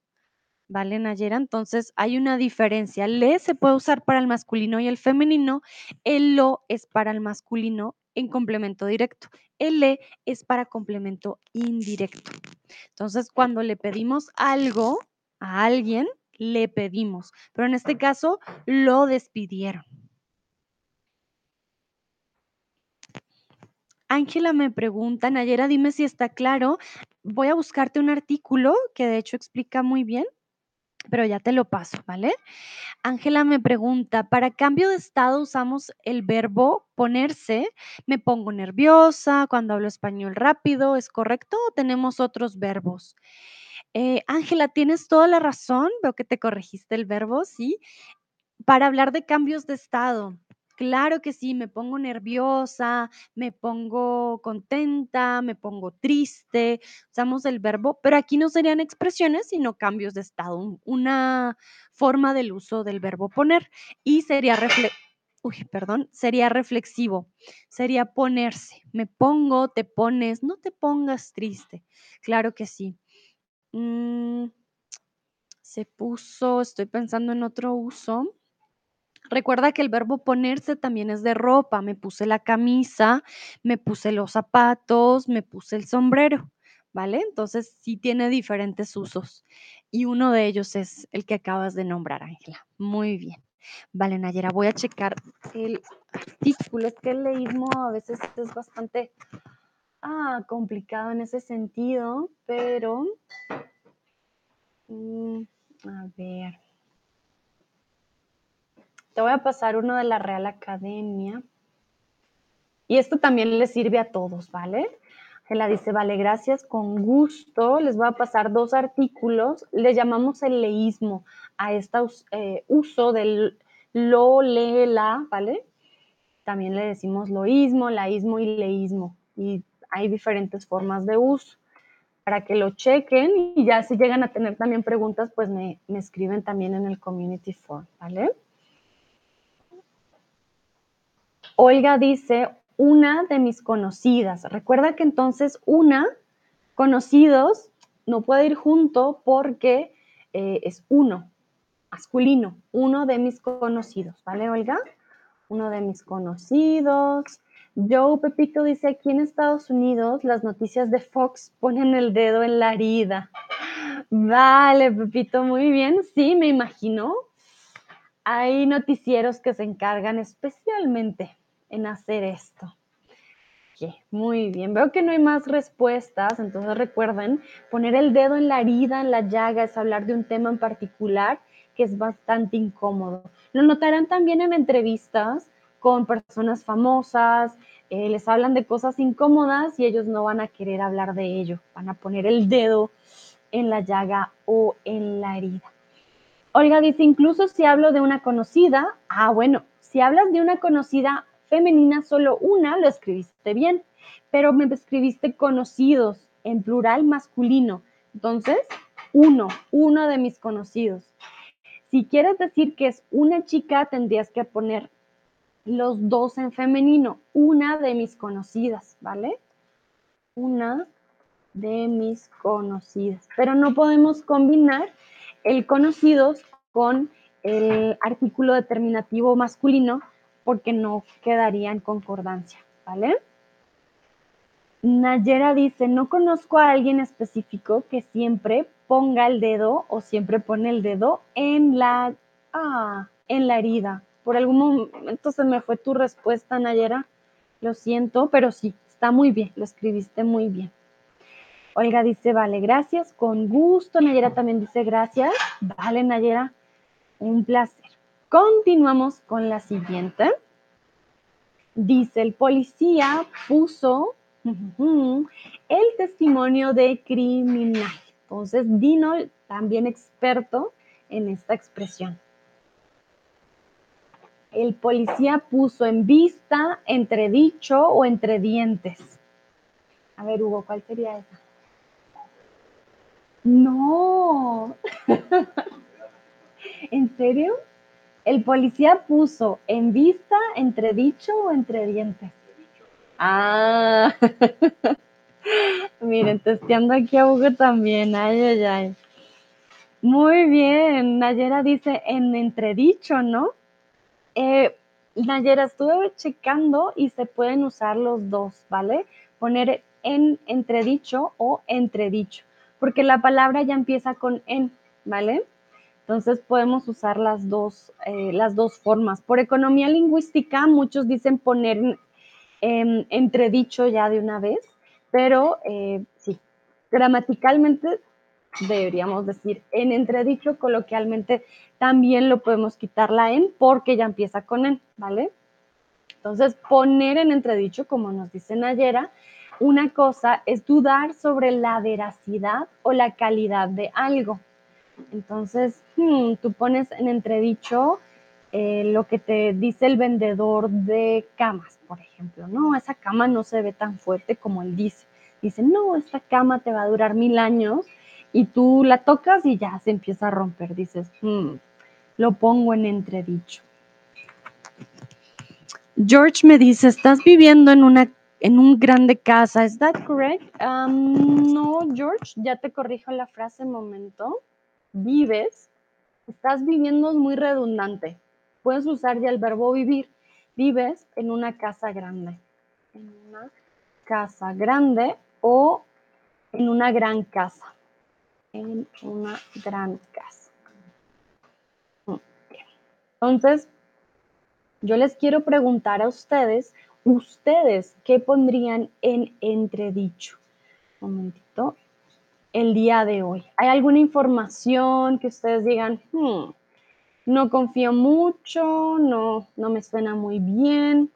¿Vale, Nayera? Entonces hay una diferencia. Le se puede usar para el masculino y el femenino. El lo es para el masculino en complemento directo. Le es para complemento indirecto. Entonces, cuando le pedimos algo a alguien, le pedimos, pero en este caso lo despidieron. Ángela me pregunta, Nayera, dime si está claro. Voy a buscarte un artículo que de hecho explica muy bien, pero ya te lo paso, ¿vale? Ángela me pregunta, para cambio de estado usamos el verbo ponerse. Me pongo nerviosa cuando hablo español rápido, ¿es correcto? ¿O tenemos otros verbos? Eh, Ángela, tienes toda la razón. Veo que te corregiste el verbo, ¿sí? Para hablar de cambios de estado. Claro que sí, me pongo nerviosa, me pongo contenta, me pongo triste, usamos el verbo, pero aquí no serían expresiones, sino cambios de estado, una forma del uso del verbo poner y sería Uy, perdón, sería reflexivo, sería ponerse. Me pongo, te pones, no te pongas triste. Claro que sí. Mm, se puso, estoy pensando en otro uso. Recuerda que el verbo ponerse también es de ropa. Me puse la camisa, me puse los zapatos, me puse el sombrero, ¿vale? Entonces sí tiene diferentes usos. Y uno de ellos es el que acabas de nombrar, Ángela. Muy bien. Vale, Nayera, voy a checar el artículo. Es que el leísmo a veces es bastante ah, complicado en ese sentido, pero... Mm, a ver. Voy a pasar uno de la Real Academia. Y esto también le sirve a todos, ¿vale? la dice, vale, gracias, con gusto. Les voy a pasar dos artículos. Le llamamos el leísmo a este uso del lo, le, la, ¿vale? También le decimos loísmo, laísmo y leísmo. Y hay diferentes formas de uso. Para que lo chequen y ya si llegan a tener también preguntas, pues me, me escriben también en el community form, ¿vale? Olga dice, una de mis conocidas. Recuerda que entonces una, conocidos, no puede ir junto porque eh, es uno, masculino, uno de mis conocidos, ¿vale, Olga? Uno de mis conocidos. Joe Pepito dice, aquí en Estados Unidos las noticias de Fox ponen el dedo en la herida. Vale, Pepito, muy bien. Sí, me imagino. Hay noticieros que se encargan especialmente en hacer esto. Muy bien, veo que no hay más respuestas, entonces recuerden, poner el dedo en la herida, en la llaga, es hablar de un tema en particular que es bastante incómodo. Lo notarán también en entrevistas con personas famosas, eh, les hablan de cosas incómodas y ellos no van a querer hablar de ello, van a poner el dedo en la llaga o en la herida. Olga dice, incluso si hablo de una conocida, ah, bueno, si hablas de una conocida femenina, solo una, lo escribiste bien, pero me escribiste conocidos en plural masculino. Entonces, uno, uno de mis conocidos. Si quieres decir que es una chica, tendrías que poner los dos en femenino, una de mis conocidas, ¿vale? Una de mis conocidas. Pero no podemos combinar el conocidos con el artículo determinativo masculino porque no quedaría en concordancia, ¿vale? Nayera dice, no conozco a alguien específico que siempre ponga el dedo o siempre pone el dedo en la, ah, en la herida. Por algún momento se me fue tu respuesta, Nayera. Lo siento, pero sí, está muy bien, lo escribiste muy bien. Olga dice, vale, gracias, con gusto. Nayera también dice, gracias. Vale, Nayera, un placer. Continuamos con la siguiente. Dice, el policía puso el testimonio de criminal. Entonces, Dino, también experto en esta expresión. El policía puso en vista, entredicho o entre dientes. A ver, Hugo, ¿cuál sería esa? No. ¿En serio? El policía puso en vista, entredicho o entre dientes. Ah. Miren, testeando aquí a Hugo también. Ay, ay, ay. Muy bien. Nayera dice en entredicho, ¿no? Eh, Nayera, estuve checando y se pueden usar los dos, ¿vale? Poner en entredicho o entredicho, porque la palabra ya empieza con en, ¿vale? Entonces podemos usar las dos, eh, las dos formas. Por economía lingüística, muchos dicen poner en entredicho ya de una vez, pero eh, sí, gramaticalmente deberíamos decir en entredicho, coloquialmente también lo podemos quitar la en porque ya empieza con en, ¿vale? Entonces, poner en entredicho, como nos dice Nayera, una cosa es dudar sobre la veracidad o la calidad de algo. Entonces, hmm, tú pones en entredicho eh, lo que te dice el vendedor de camas, por ejemplo. No, esa cama no se ve tan fuerte como él dice. Dice, no, esta cama te va a durar mil años y tú la tocas y ya se empieza a romper. Dices, hmm, lo pongo en entredicho. George me dice, ¿estás viviendo en una en un grande casa? ¿Es that correct? Um, no, George, ya te corrijo la frase un momento. Vives, estás viviendo es muy redundante. Puedes usar ya el verbo vivir. Vives en una casa grande. En una casa grande o en una gran casa en una gran casa. Entonces, yo les quiero preguntar a ustedes, ustedes, ¿qué pondrían en entredicho? Un momentito. El día de hoy. ¿Hay alguna información que ustedes digan, hmm, no confío mucho, no, no me suena muy bien?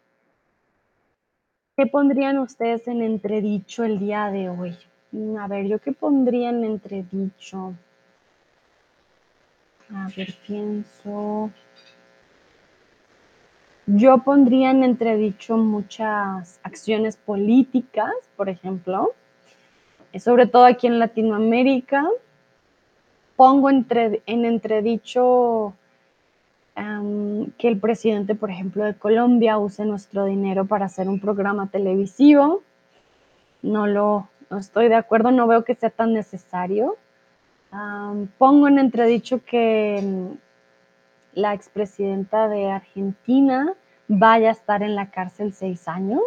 ¿Qué pondrían ustedes en entredicho el día de hoy? Mm, a ver, ¿yo qué pondría en entredicho? A ver, pienso. Yo pondría en entredicho muchas acciones políticas, por ejemplo, sobre todo aquí en Latinoamérica. Pongo en entredicho que el presidente, por ejemplo, de Colombia use nuestro dinero para hacer un programa televisivo. No lo, no estoy de acuerdo, no veo que sea tan necesario. pongo en entredicho que mm, la expresidenta de Argentina vaya a estar en la cárcel seis años.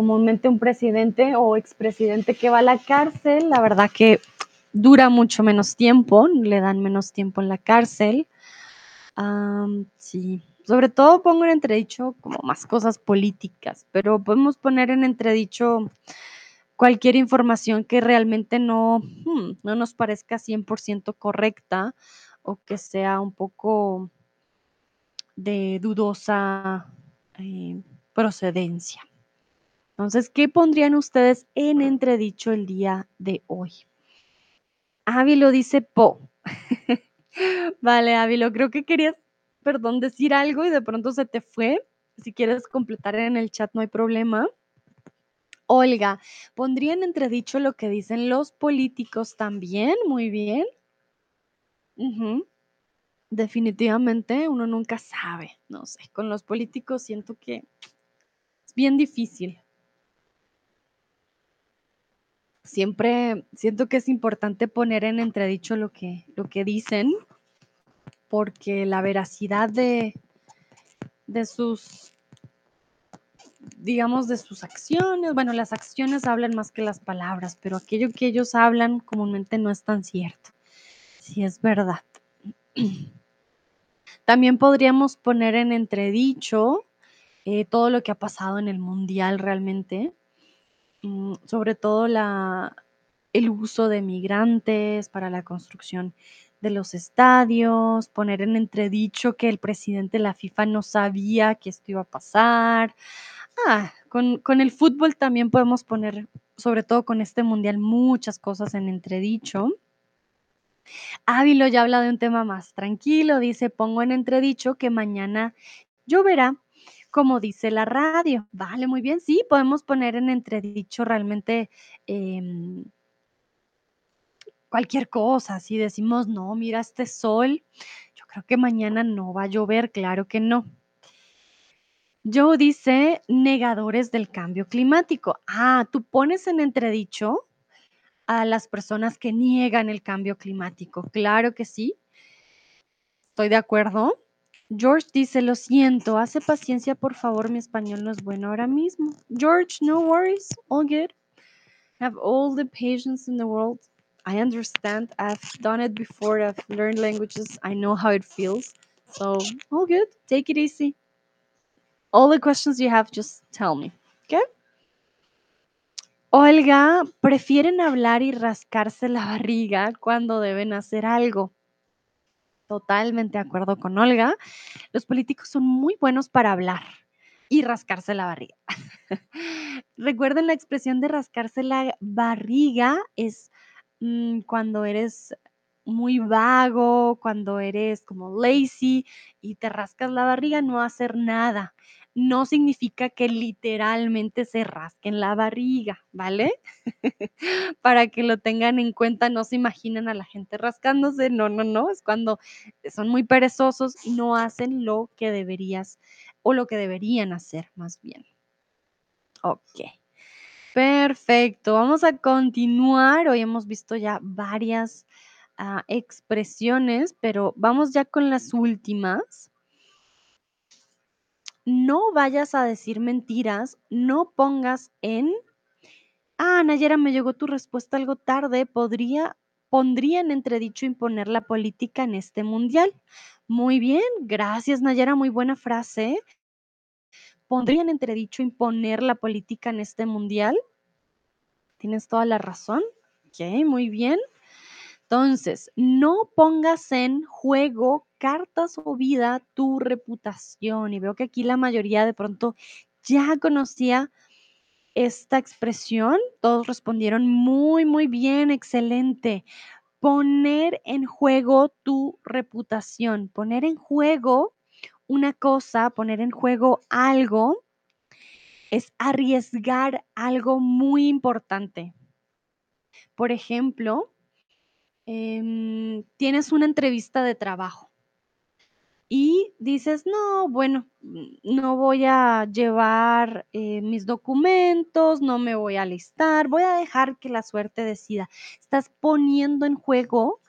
Comúnmente un presidente o expresidente que va a la cárcel, la verdad que dura mucho menos tiempo, le dan menos tiempo en la cárcel. sí, sobre todo pongo en entredicho como más cosas políticas, pero podemos poner en entredicho cualquier información que realmente no, hmm, no nos parezca 100% correcta o que sea un poco de dudosa eh, procedencia. Entonces, ¿qué pondrían ustedes en entredicho el día de hoy? Ávilo dice po. vale, Ávilo, creo que querías, perdón, decir algo y de pronto se te fue. Si quieres completar en el chat, no hay problema. Olga, ¿pondría en entredicho lo que dicen los políticos también? Muy bien. Definitivamente uno nunca sabe, no sé, con los políticos siento que es bien difícil. Siempre siento que es importante poner en entredicho lo que, lo que dicen, porque la veracidad de, de sus digamos, de sus acciones. Bueno, las acciones hablan más que las palabras, pero aquello que ellos hablan comúnmente no es tan cierto. Si es verdad. También podríamos poner en entredicho eh, todo lo que ha pasado en el mundial realmente, sobre todo la, el uso de migrantes para la construcción de los estadios, poner en entredicho que el presidente de la FIFA no sabía que esto iba a pasar. Ah, con, con el fútbol también podemos poner, sobre todo con este mundial, muchas cosas en entredicho. Ávilo ya habla de un tema más tranquilo, dice, pongo en entredicho que mañana lloverá, como dice la radio. Vale, muy bien, sí, podemos poner en entredicho realmente em, cualquier cosa. Si decimos, no, mira este sol, yo creo que mañana no va a llover, claro que no. Joe dice negadores del cambio climático. Ah, tú pones en entredicho a las personas que niegan el cambio climático. Claro que sí. Estoy de acuerdo. George dice, lo siento, hace paciencia, por favor, mi español no es bueno ahora mismo. George, no worries, all good. Have all the patience in the world. I understand. I've done it before. I've learned languages. I know how it feels. So, all good. Take it easy. All the questions you have, just tell me. Okay? Olga, prefieren hablar y rascarse la barriga cuando deben hacer algo. Totalmente de acuerdo con Olga. Los políticos son muy buenos para hablar y rascarse la barriga. Recuerden la expresión de rascarse la barriga es mm, cuando eres muy vago, cuando eres como lazy y te rascas la barriga, no hacer nada no significa que literalmente se rasquen la barriga, ¿vale? Para que lo tengan en cuenta, no se imaginen a la gente rascándose, no, no, no, es cuando son muy perezosos y no hacen lo que deberías o lo que deberían hacer más bien. Ok. Perfecto, vamos a continuar. Hoy hemos visto ya varias expresiones, pero vamos ya con las últimas no vayas a decir mentiras, no pongas en... Ah, Nayera, me llegó tu respuesta algo tarde. Podría, pondría en entredicho imponer la política en este mundial. Muy bien, gracias Nayera, muy buena frase. ¿Pondría en entredicho imponer la política en este mundial? Tienes toda la razón. Ok, muy bien. Entonces, no pongas en juego cartas o vida tu reputación. Y veo que aquí la mayoría de pronto ya conocía esta expresión. Todos respondieron muy, muy bien, excelente. Poner en juego tu reputación, poner en juego una cosa, poner en juego algo, es arriesgar algo muy importante. Por ejemplo, Em, tienes una entrevista de trabajo y dices, no, bueno, no voy a llevar eh, mis documentos, no me voy a alistar, voy a dejar que la suerte decida. Estás poniendo en juego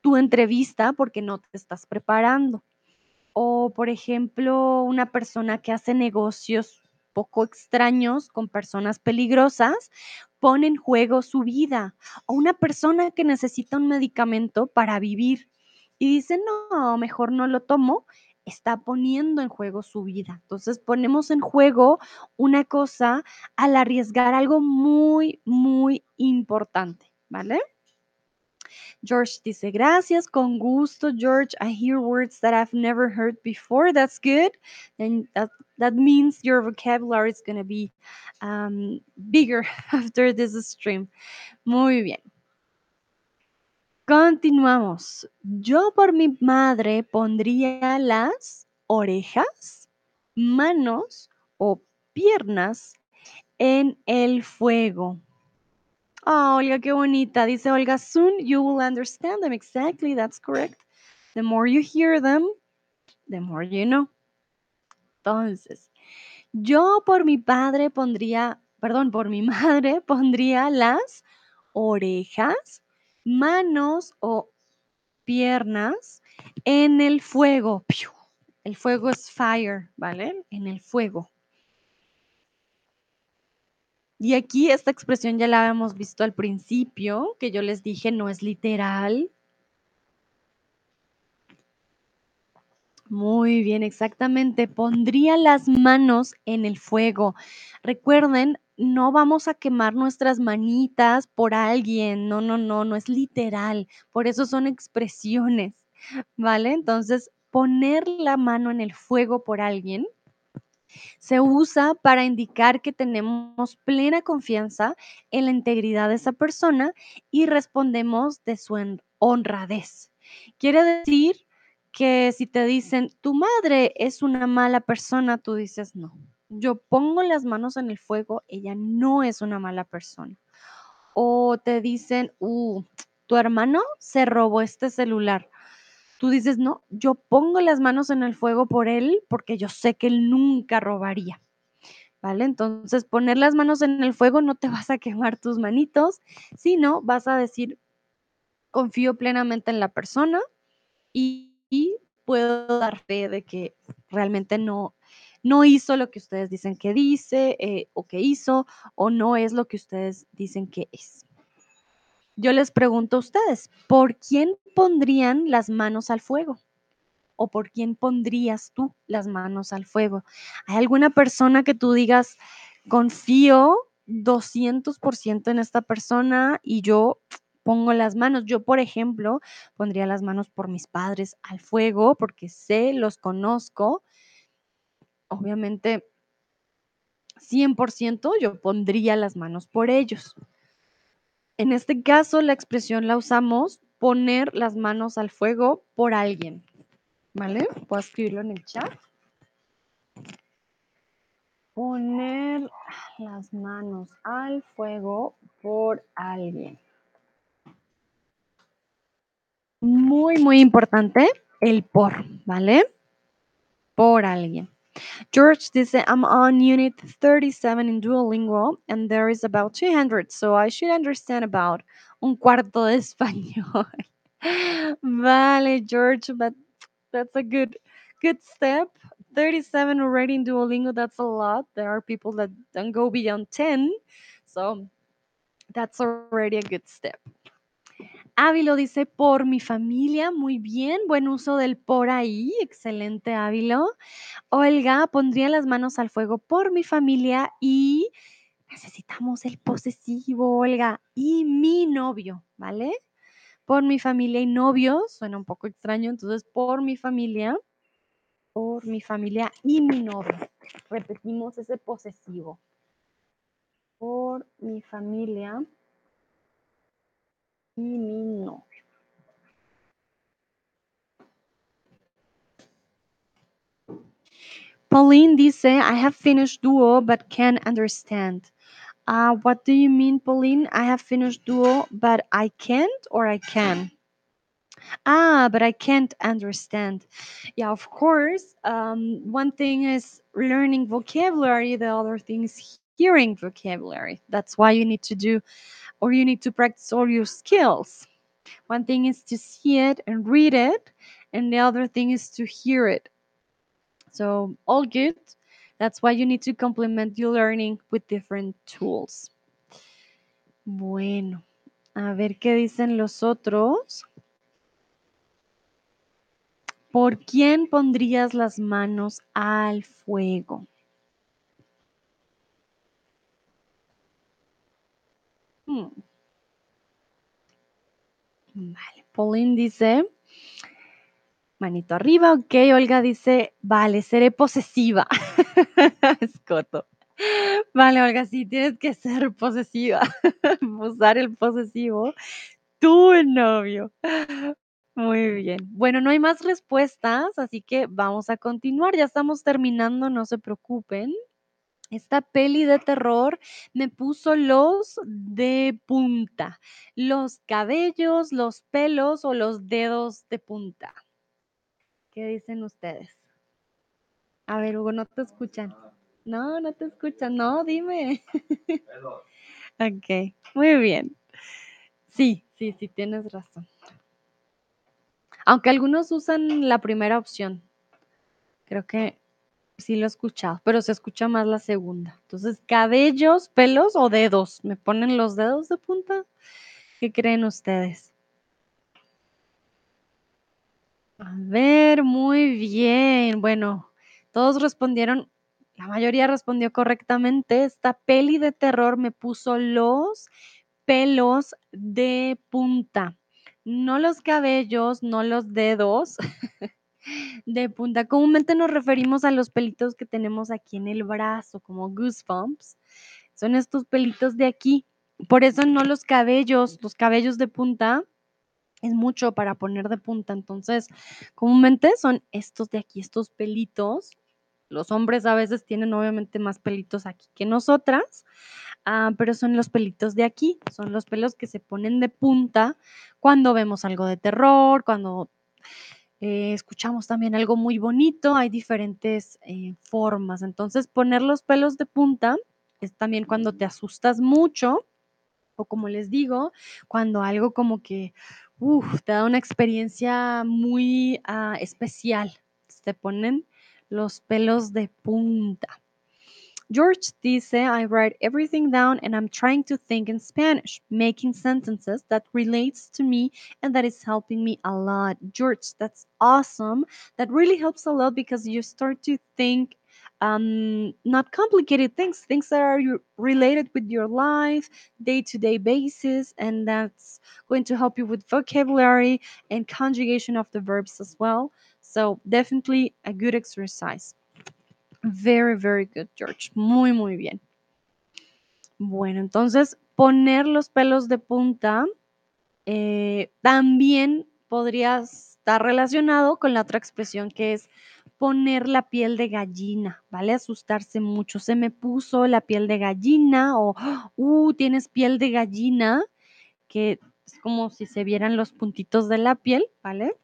tu entrevista porque no te estás preparando. O, por ejemplo, una persona que hace negocios poco extraños con personas peligrosas, pone en juego su vida. O una persona que necesita un medicamento para vivir y dice, no, mejor no lo tomo, está poniendo en juego su vida. Entonces ponemos en juego una cosa al arriesgar algo muy, muy importante, ¿vale? George dice, gracias, con gusto, George. I hear words that I've never heard before. That's good. And that, that means your vocabulary is going to be um, bigger after this stream. Muy bien. Continuamos. Yo por mi madre pondría las orejas, manos o piernas en el fuego. Oh, Olga, qué bonita. Dice Olga, soon you will understand them. Exactly, that's correct. The more you hear them, the more you know. Entonces, yo por mi padre pondría, perdón, por mi madre pondría las orejas, manos o piernas en el fuego. El fuego es fire, ¿vale? En el fuego. Y aquí esta expresión ya la habíamos visto al principio, que yo les dije no es literal. Muy bien, exactamente. Pondría las manos en el fuego. Recuerden, no vamos a quemar nuestras manitas por alguien. No, no, no, no es literal. Por eso son expresiones, ¿vale? Entonces, poner la mano en el fuego por alguien se usa para indicar que tenemos plena confianza en la integridad de esa persona y respondemos de su hon- honradez. Quiere decir que si te dicen, tu madre es una mala persona, tú dices, no, yo pongo las manos en el fuego, ella no es una mala persona. O te dicen, uh, tu hermano se robó este celular. Tú dices, no, yo pongo las manos en el fuego por él porque yo sé que él nunca robaría. ¿Vale? Entonces, poner las manos en el fuego no te vas a quemar tus manitos, sino vas a decir, confío plenamente en la persona y, puedo dar fe de que realmente no, no hizo lo que ustedes dicen que dice eh, o que hizo o no es lo que ustedes dicen que es. Yo les pregunto a ustedes, ¿por quién pondrían las manos al fuego? ¿O por quién pondrías tú las manos al fuego? ¿Hay alguna persona que tú digas, confío 200% en esta persona y yo pongo las manos? Yo, por ejemplo, pondría las manos por mis padres al fuego porque sé, los conozco. Obviamente, 100% yo pondría las manos por ellos. En este caso, la expresión la usamos poner las manos al fuego por alguien. ¿Vale? Puedo escribirlo en el chat. Poner las manos al fuego por alguien. Muy, muy importante el por, ¿vale? Por alguien. George dice, I'm on unit 37 in Duolingo and there is about 200, so I should understand about un cuarto de español. vale, George, but that's a good good step. 37 already in Duolingo, that's a lot. There are people that don't go beyond 10. So that's already a good step. Ávilo dice por mi familia, muy bien, buen uso del por ahí, excelente Ávilo. Olga pondría las manos al fuego por mi familia y necesitamos el posesivo, Olga, y mi novio, ¿vale? Por mi familia y novio, suena un poco extraño, entonces por mi familia, por mi familia y mi novio. Repetimos ese posesivo. Por mi familia y mi novio. Pauline dice, I have finished Duo but can't understand. Uh, what do you mean, Pauline? I have finished Duo but I can't or I can? Ah, but I can't understand. Yeah, of course. Um, one thing is learning vocabulary, the other thing is hearing vocabulary. That's why you need to do or you need to practice all your skills. One thing is to see it and read it, and the other thing is to hear it. So, all good. That's why you need to complement your learning with different tools. Bueno, a ver qué dicen los otros. ¿Por quién pondrías las manos al fuego? Hmm. Vale, Pauline dice, manito arriba, ok, Olga dice, vale, seré posesiva. Escoto. Vale, Olga, sí, tienes que ser posesiva, usar el posesivo, tu novio. Muy bien. Bueno, no hay más respuestas, así que vamos a continuar. Ya estamos terminando, no se preocupen. Esta peli de terror me puso los de punta, los cabellos, los pelos o los dedos de punta. ¿Qué dicen ustedes? A ver, Hugo, no te escuchan. No, no te escuchan. No, dime. ok, muy bien. Sí, sí, sí, tienes razón. Aunque algunos usan la primera opción. Creo que sí lo he escuchado, pero se escucha más la segunda. Entonces, cabellos, pelos o dedos. ¿Me ponen los dedos de punta? ¿Qué creen ustedes? A ver, muy bien. Bueno, todos respondieron, la mayoría respondió correctamente. Esta peli de terror me puso los pelos de punta, no los cabellos, no los dedos de punta. Comúnmente nos referimos a los pelitos que tenemos aquí en el brazo, como goosebumps. Son estos pelitos de aquí. Por eso no los cabellos, los cabellos de punta es mucho para poner de punta. Entonces, comúnmente son estos de aquí, estos pelitos. Los hombres a veces tienen obviamente más pelitos aquí que nosotras, ah, pero son los pelitos de aquí, son los pelos que se ponen de punta cuando vemos algo de terror, cuando eh, escuchamos también algo muy bonito, hay diferentes eh, formas. Entonces, poner los pelos de punta es también cuando te asustas mucho o como les digo, cuando algo como que uf, te da una experiencia muy ah, especial, te ponen los pelos de punta. George dice, I write everything down and I'm trying to think in Spanish, making sentences that relates to me and that is helping me a lot. George, that's awesome. That really helps a lot because you start to think um, not complicated things, things that are related with your life, day to day basis, and that's going to help you with vocabulary and conjugation of the verbs as well. So, definitely a good exercise. Very, very good, George. Muy, muy bien. Bueno, entonces, poner los pelos de punta eh, también podría estar relacionado con la otra expresión que es poner la piel de gallina, ¿vale? Asustarse mucho. Se me puso la piel de gallina o, uh, tienes piel de gallina, que es como si se vieran los puntitos de la piel, ¿vale?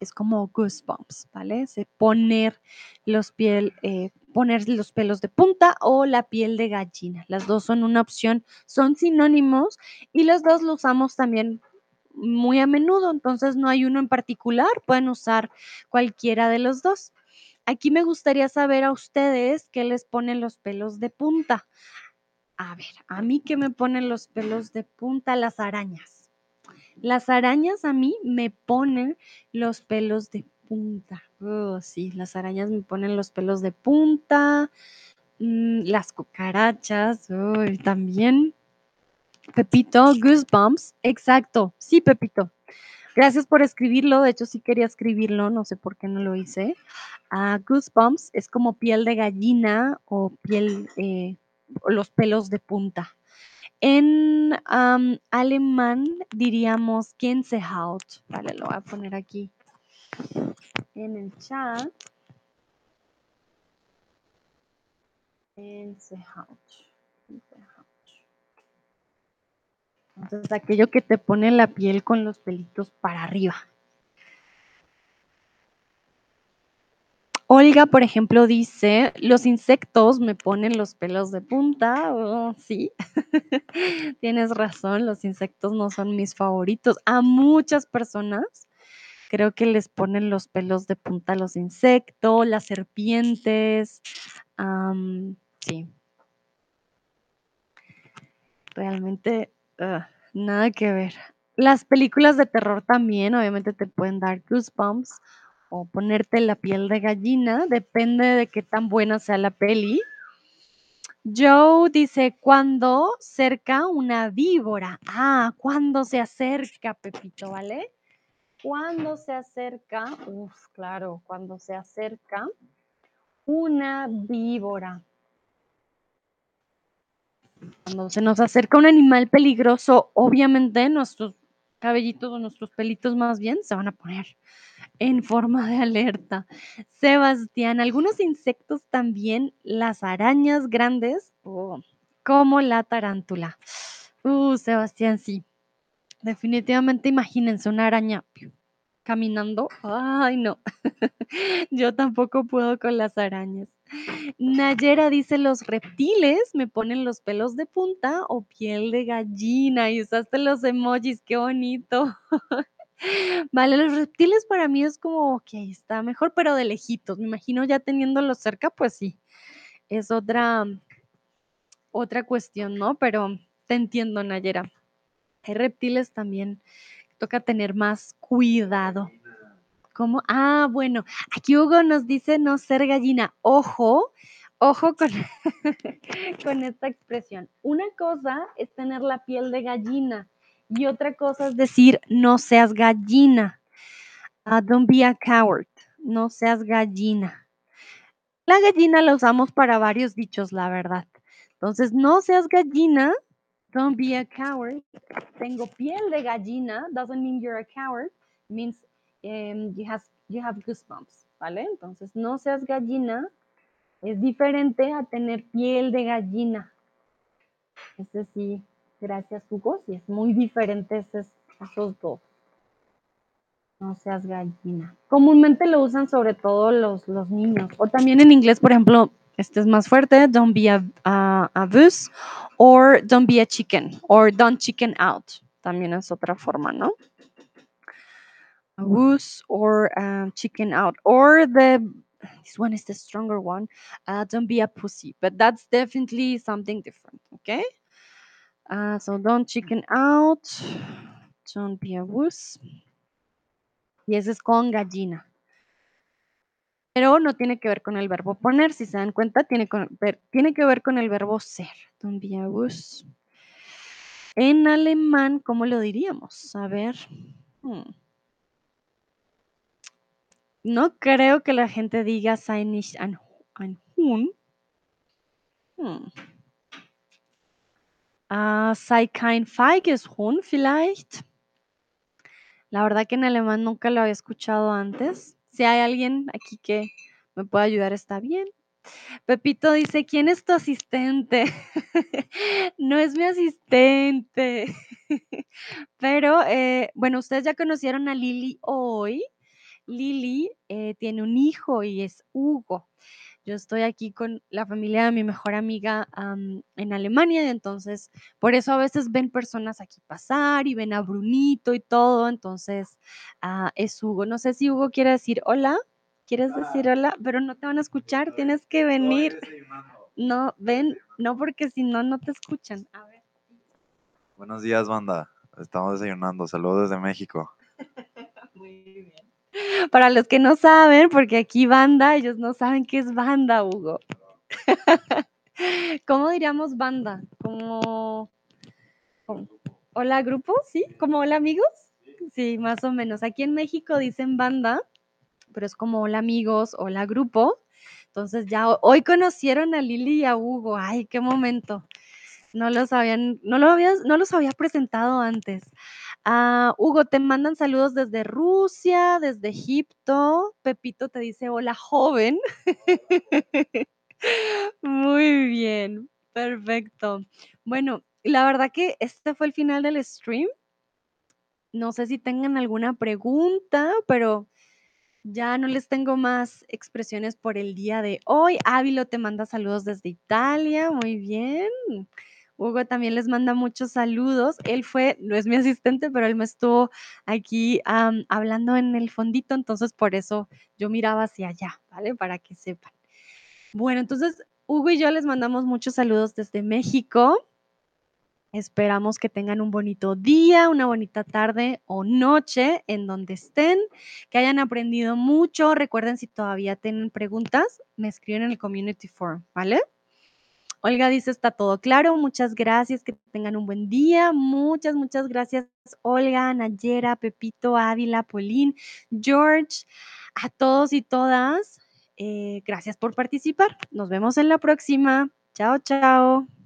es como goosebumps, ¿vale? Se poner los piel, eh, poner los pelos de punta o la piel de gallina. Las dos son una opción, son sinónimos y los dos lo usamos también muy a menudo, entonces no hay uno en particular, pueden usar cualquiera de los dos. Aquí me gustaría saber a ustedes qué les ponen los pelos de punta. A ver, a mí qué me ponen los pelos de punta las arañas. Las arañas a mí me ponen los pelos de punta. Oh, sí, las arañas me ponen los pelos de punta. Mm, las cucarachas, uy, también. Pepito, Goosebumps. Exacto, sí, Pepito. Gracias por escribirlo. De hecho, sí quería escribirlo, no sé por qué no lo hice. Ah, goosebumps es como piel de gallina o piel, eh, los pelos de punta. En alemán diríamos Gänsehaut. Vale, lo voy a poner aquí en el chat. Gänsehaut. Entonces, aquello que te pone la piel con los pelitos para arriba. Olga, por ejemplo, dice, los insectos me ponen los pelos de punta. Oh, sí, tienes razón, los insectos no son mis favoritos. A muchas personas creo que les ponen los pelos de punta los insectos, las serpientes. sí, realmente ugh, nada que ver. Las películas de terror también, obviamente, te pueden dar goosebumps o ponerte la piel de gallina, depende de qué tan buena sea la peli. Joe dice, cuando cerca una víbora. Ah, cuando se acerca, Pepito, ¿vale? Cuando se acerca, uf, claro, cuando se acerca una víbora. Cuando se nos acerca un animal peligroso, obviamente nuestros cabellitos o nuestros pelitos más bien se van a poner en forma de alerta. Sebastián, algunos insectos también, las arañas grandes, oh, como la tarántula. Uh, Sebastián, sí. Definitivamente imagínense una araña caminando. Ay, no. Yo tampoco puedo con las arañas. Nayera dice, los reptiles me ponen los pelos de punta o piel de gallina y usaste los emojis, qué bonito. Vale, los reptiles para mí es como, ok, está mejor, pero de lejitos. Me imagino ya teniéndolos cerca, pues sí, es otra, otra cuestión, ¿no? Pero te entiendo, Nayera. Hay reptiles también, toca tener más cuidado. ¿Cómo? Ah, bueno, aquí Hugo nos dice no ser gallina. Ojo, ojo con, con esta expresión. Una cosa es tener la piel de gallina y otra cosa es decir no seas gallina. Ah, don't be a coward. No seas gallina. La gallina la usamos para varios dichos, la verdad. Entonces, no seas gallina. Don't be a coward. Tengo piel de gallina. Doesn't mean you're a coward. Means um, you, have, you have goosebumps. ¿Vale? Entonces, no seas gallina es diferente a tener piel de gallina. Ese sí, gracias Hugo, sí es muy diferente esos, esos dos. No seas gallina. Comúnmente lo usan sobre todo los, los niños. O también en inglés, por ejemplo, este es más fuerte, don't be a, a, a bus, or don't be a chicken, or don't chicken out. También es otra forma, ¿no? Goose or um, chicken out. Or the, this one is the stronger one, uh, don't be a pussy. But that's definitely something different, okay? Uh, so don't chicken out, don't be a goose. Y ese es con gallina. Pero no tiene que ver con el verbo poner, si se dan cuenta, tiene, con, tiene que ver con el verbo ser. Don't be a goose. En alemán, ¿cómo lo diríamos? A ver. Hmm. No creo que la gente diga sei nicht ein, ein Huhn. Hmm. Uh, sei kein feiges Huhn, vielleicht. La verdad que en alemán nunca lo había escuchado antes. Si hay alguien aquí que me pueda ayudar, está bien. Pepito dice, ¿quién es tu asistente? no es mi asistente. Pero eh, bueno, ustedes ya conocieron a Lili hoy. Lili eh, tiene un hijo y es Hugo. Yo estoy aquí con la familia de mi mejor amiga en Alemania, y entonces por eso a veces ven personas aquí pasar y ven a Brunito y todo, entonces ah, es Hugo. No sé si Hugo quiere decir hola, quieres decir hola, pero no te van a escuchar, tienes que venir. No, ven, no porque si no, no te escuchan. A ver. Buenos días, banda. Estamos desayunando. Saludos desde México. Muy bien. Para los que no saben, porque aquí banda, ellos no saben qué es banda, Hugo. ¿Cómo diríamos banda? Como hola grupo, ¿sí? ¿Como hola amigos? Sí, más o menos. Aquí en México dicen banda, pero es como hola amigos, hola grupo. Entonces ya hoy conocieron a Lili y a Hugo. Ay, qué momento. No los habían, no, lo había, no los había presentado antes. Ah, Hugo, te mandan saludos desde Rusia, desde Egipto. Pepito te dice hola joven. Muy bien, perfecto. Bueno, la verdad que este fue el final del stream. No sé si tengan alguna pregunta, pero ya no les tengo más expresiones por el día de hoy. Ávilo te manda saludos desde Italia, muy bien. Hugo también les manda muchos saludos. Él fue, no es mi asistente, pero él me estuvo aquí hablando en el fondito, entonces por eso yo miraba hacia allá, ¿vale? Para que sepan. Bueno, entonces Hugo y yo les mandamos muchos saludos desde México. Esperamos que tengan un bonito día, una bonita tarde o noche en donde estén, que hayan aprendido mucho. Recuerden si todavía tienen preguntas, me escriben en el community forum, ¿vale? Olga dice, está todo claro, muchas gracias, que tengan un buen día, muchas, muchas gracias Olga, Nayera, Pepito, Ávila, Polín, George, a todos y todas, eh, gracias por participar, nos vemos en la próxima, chao, chao.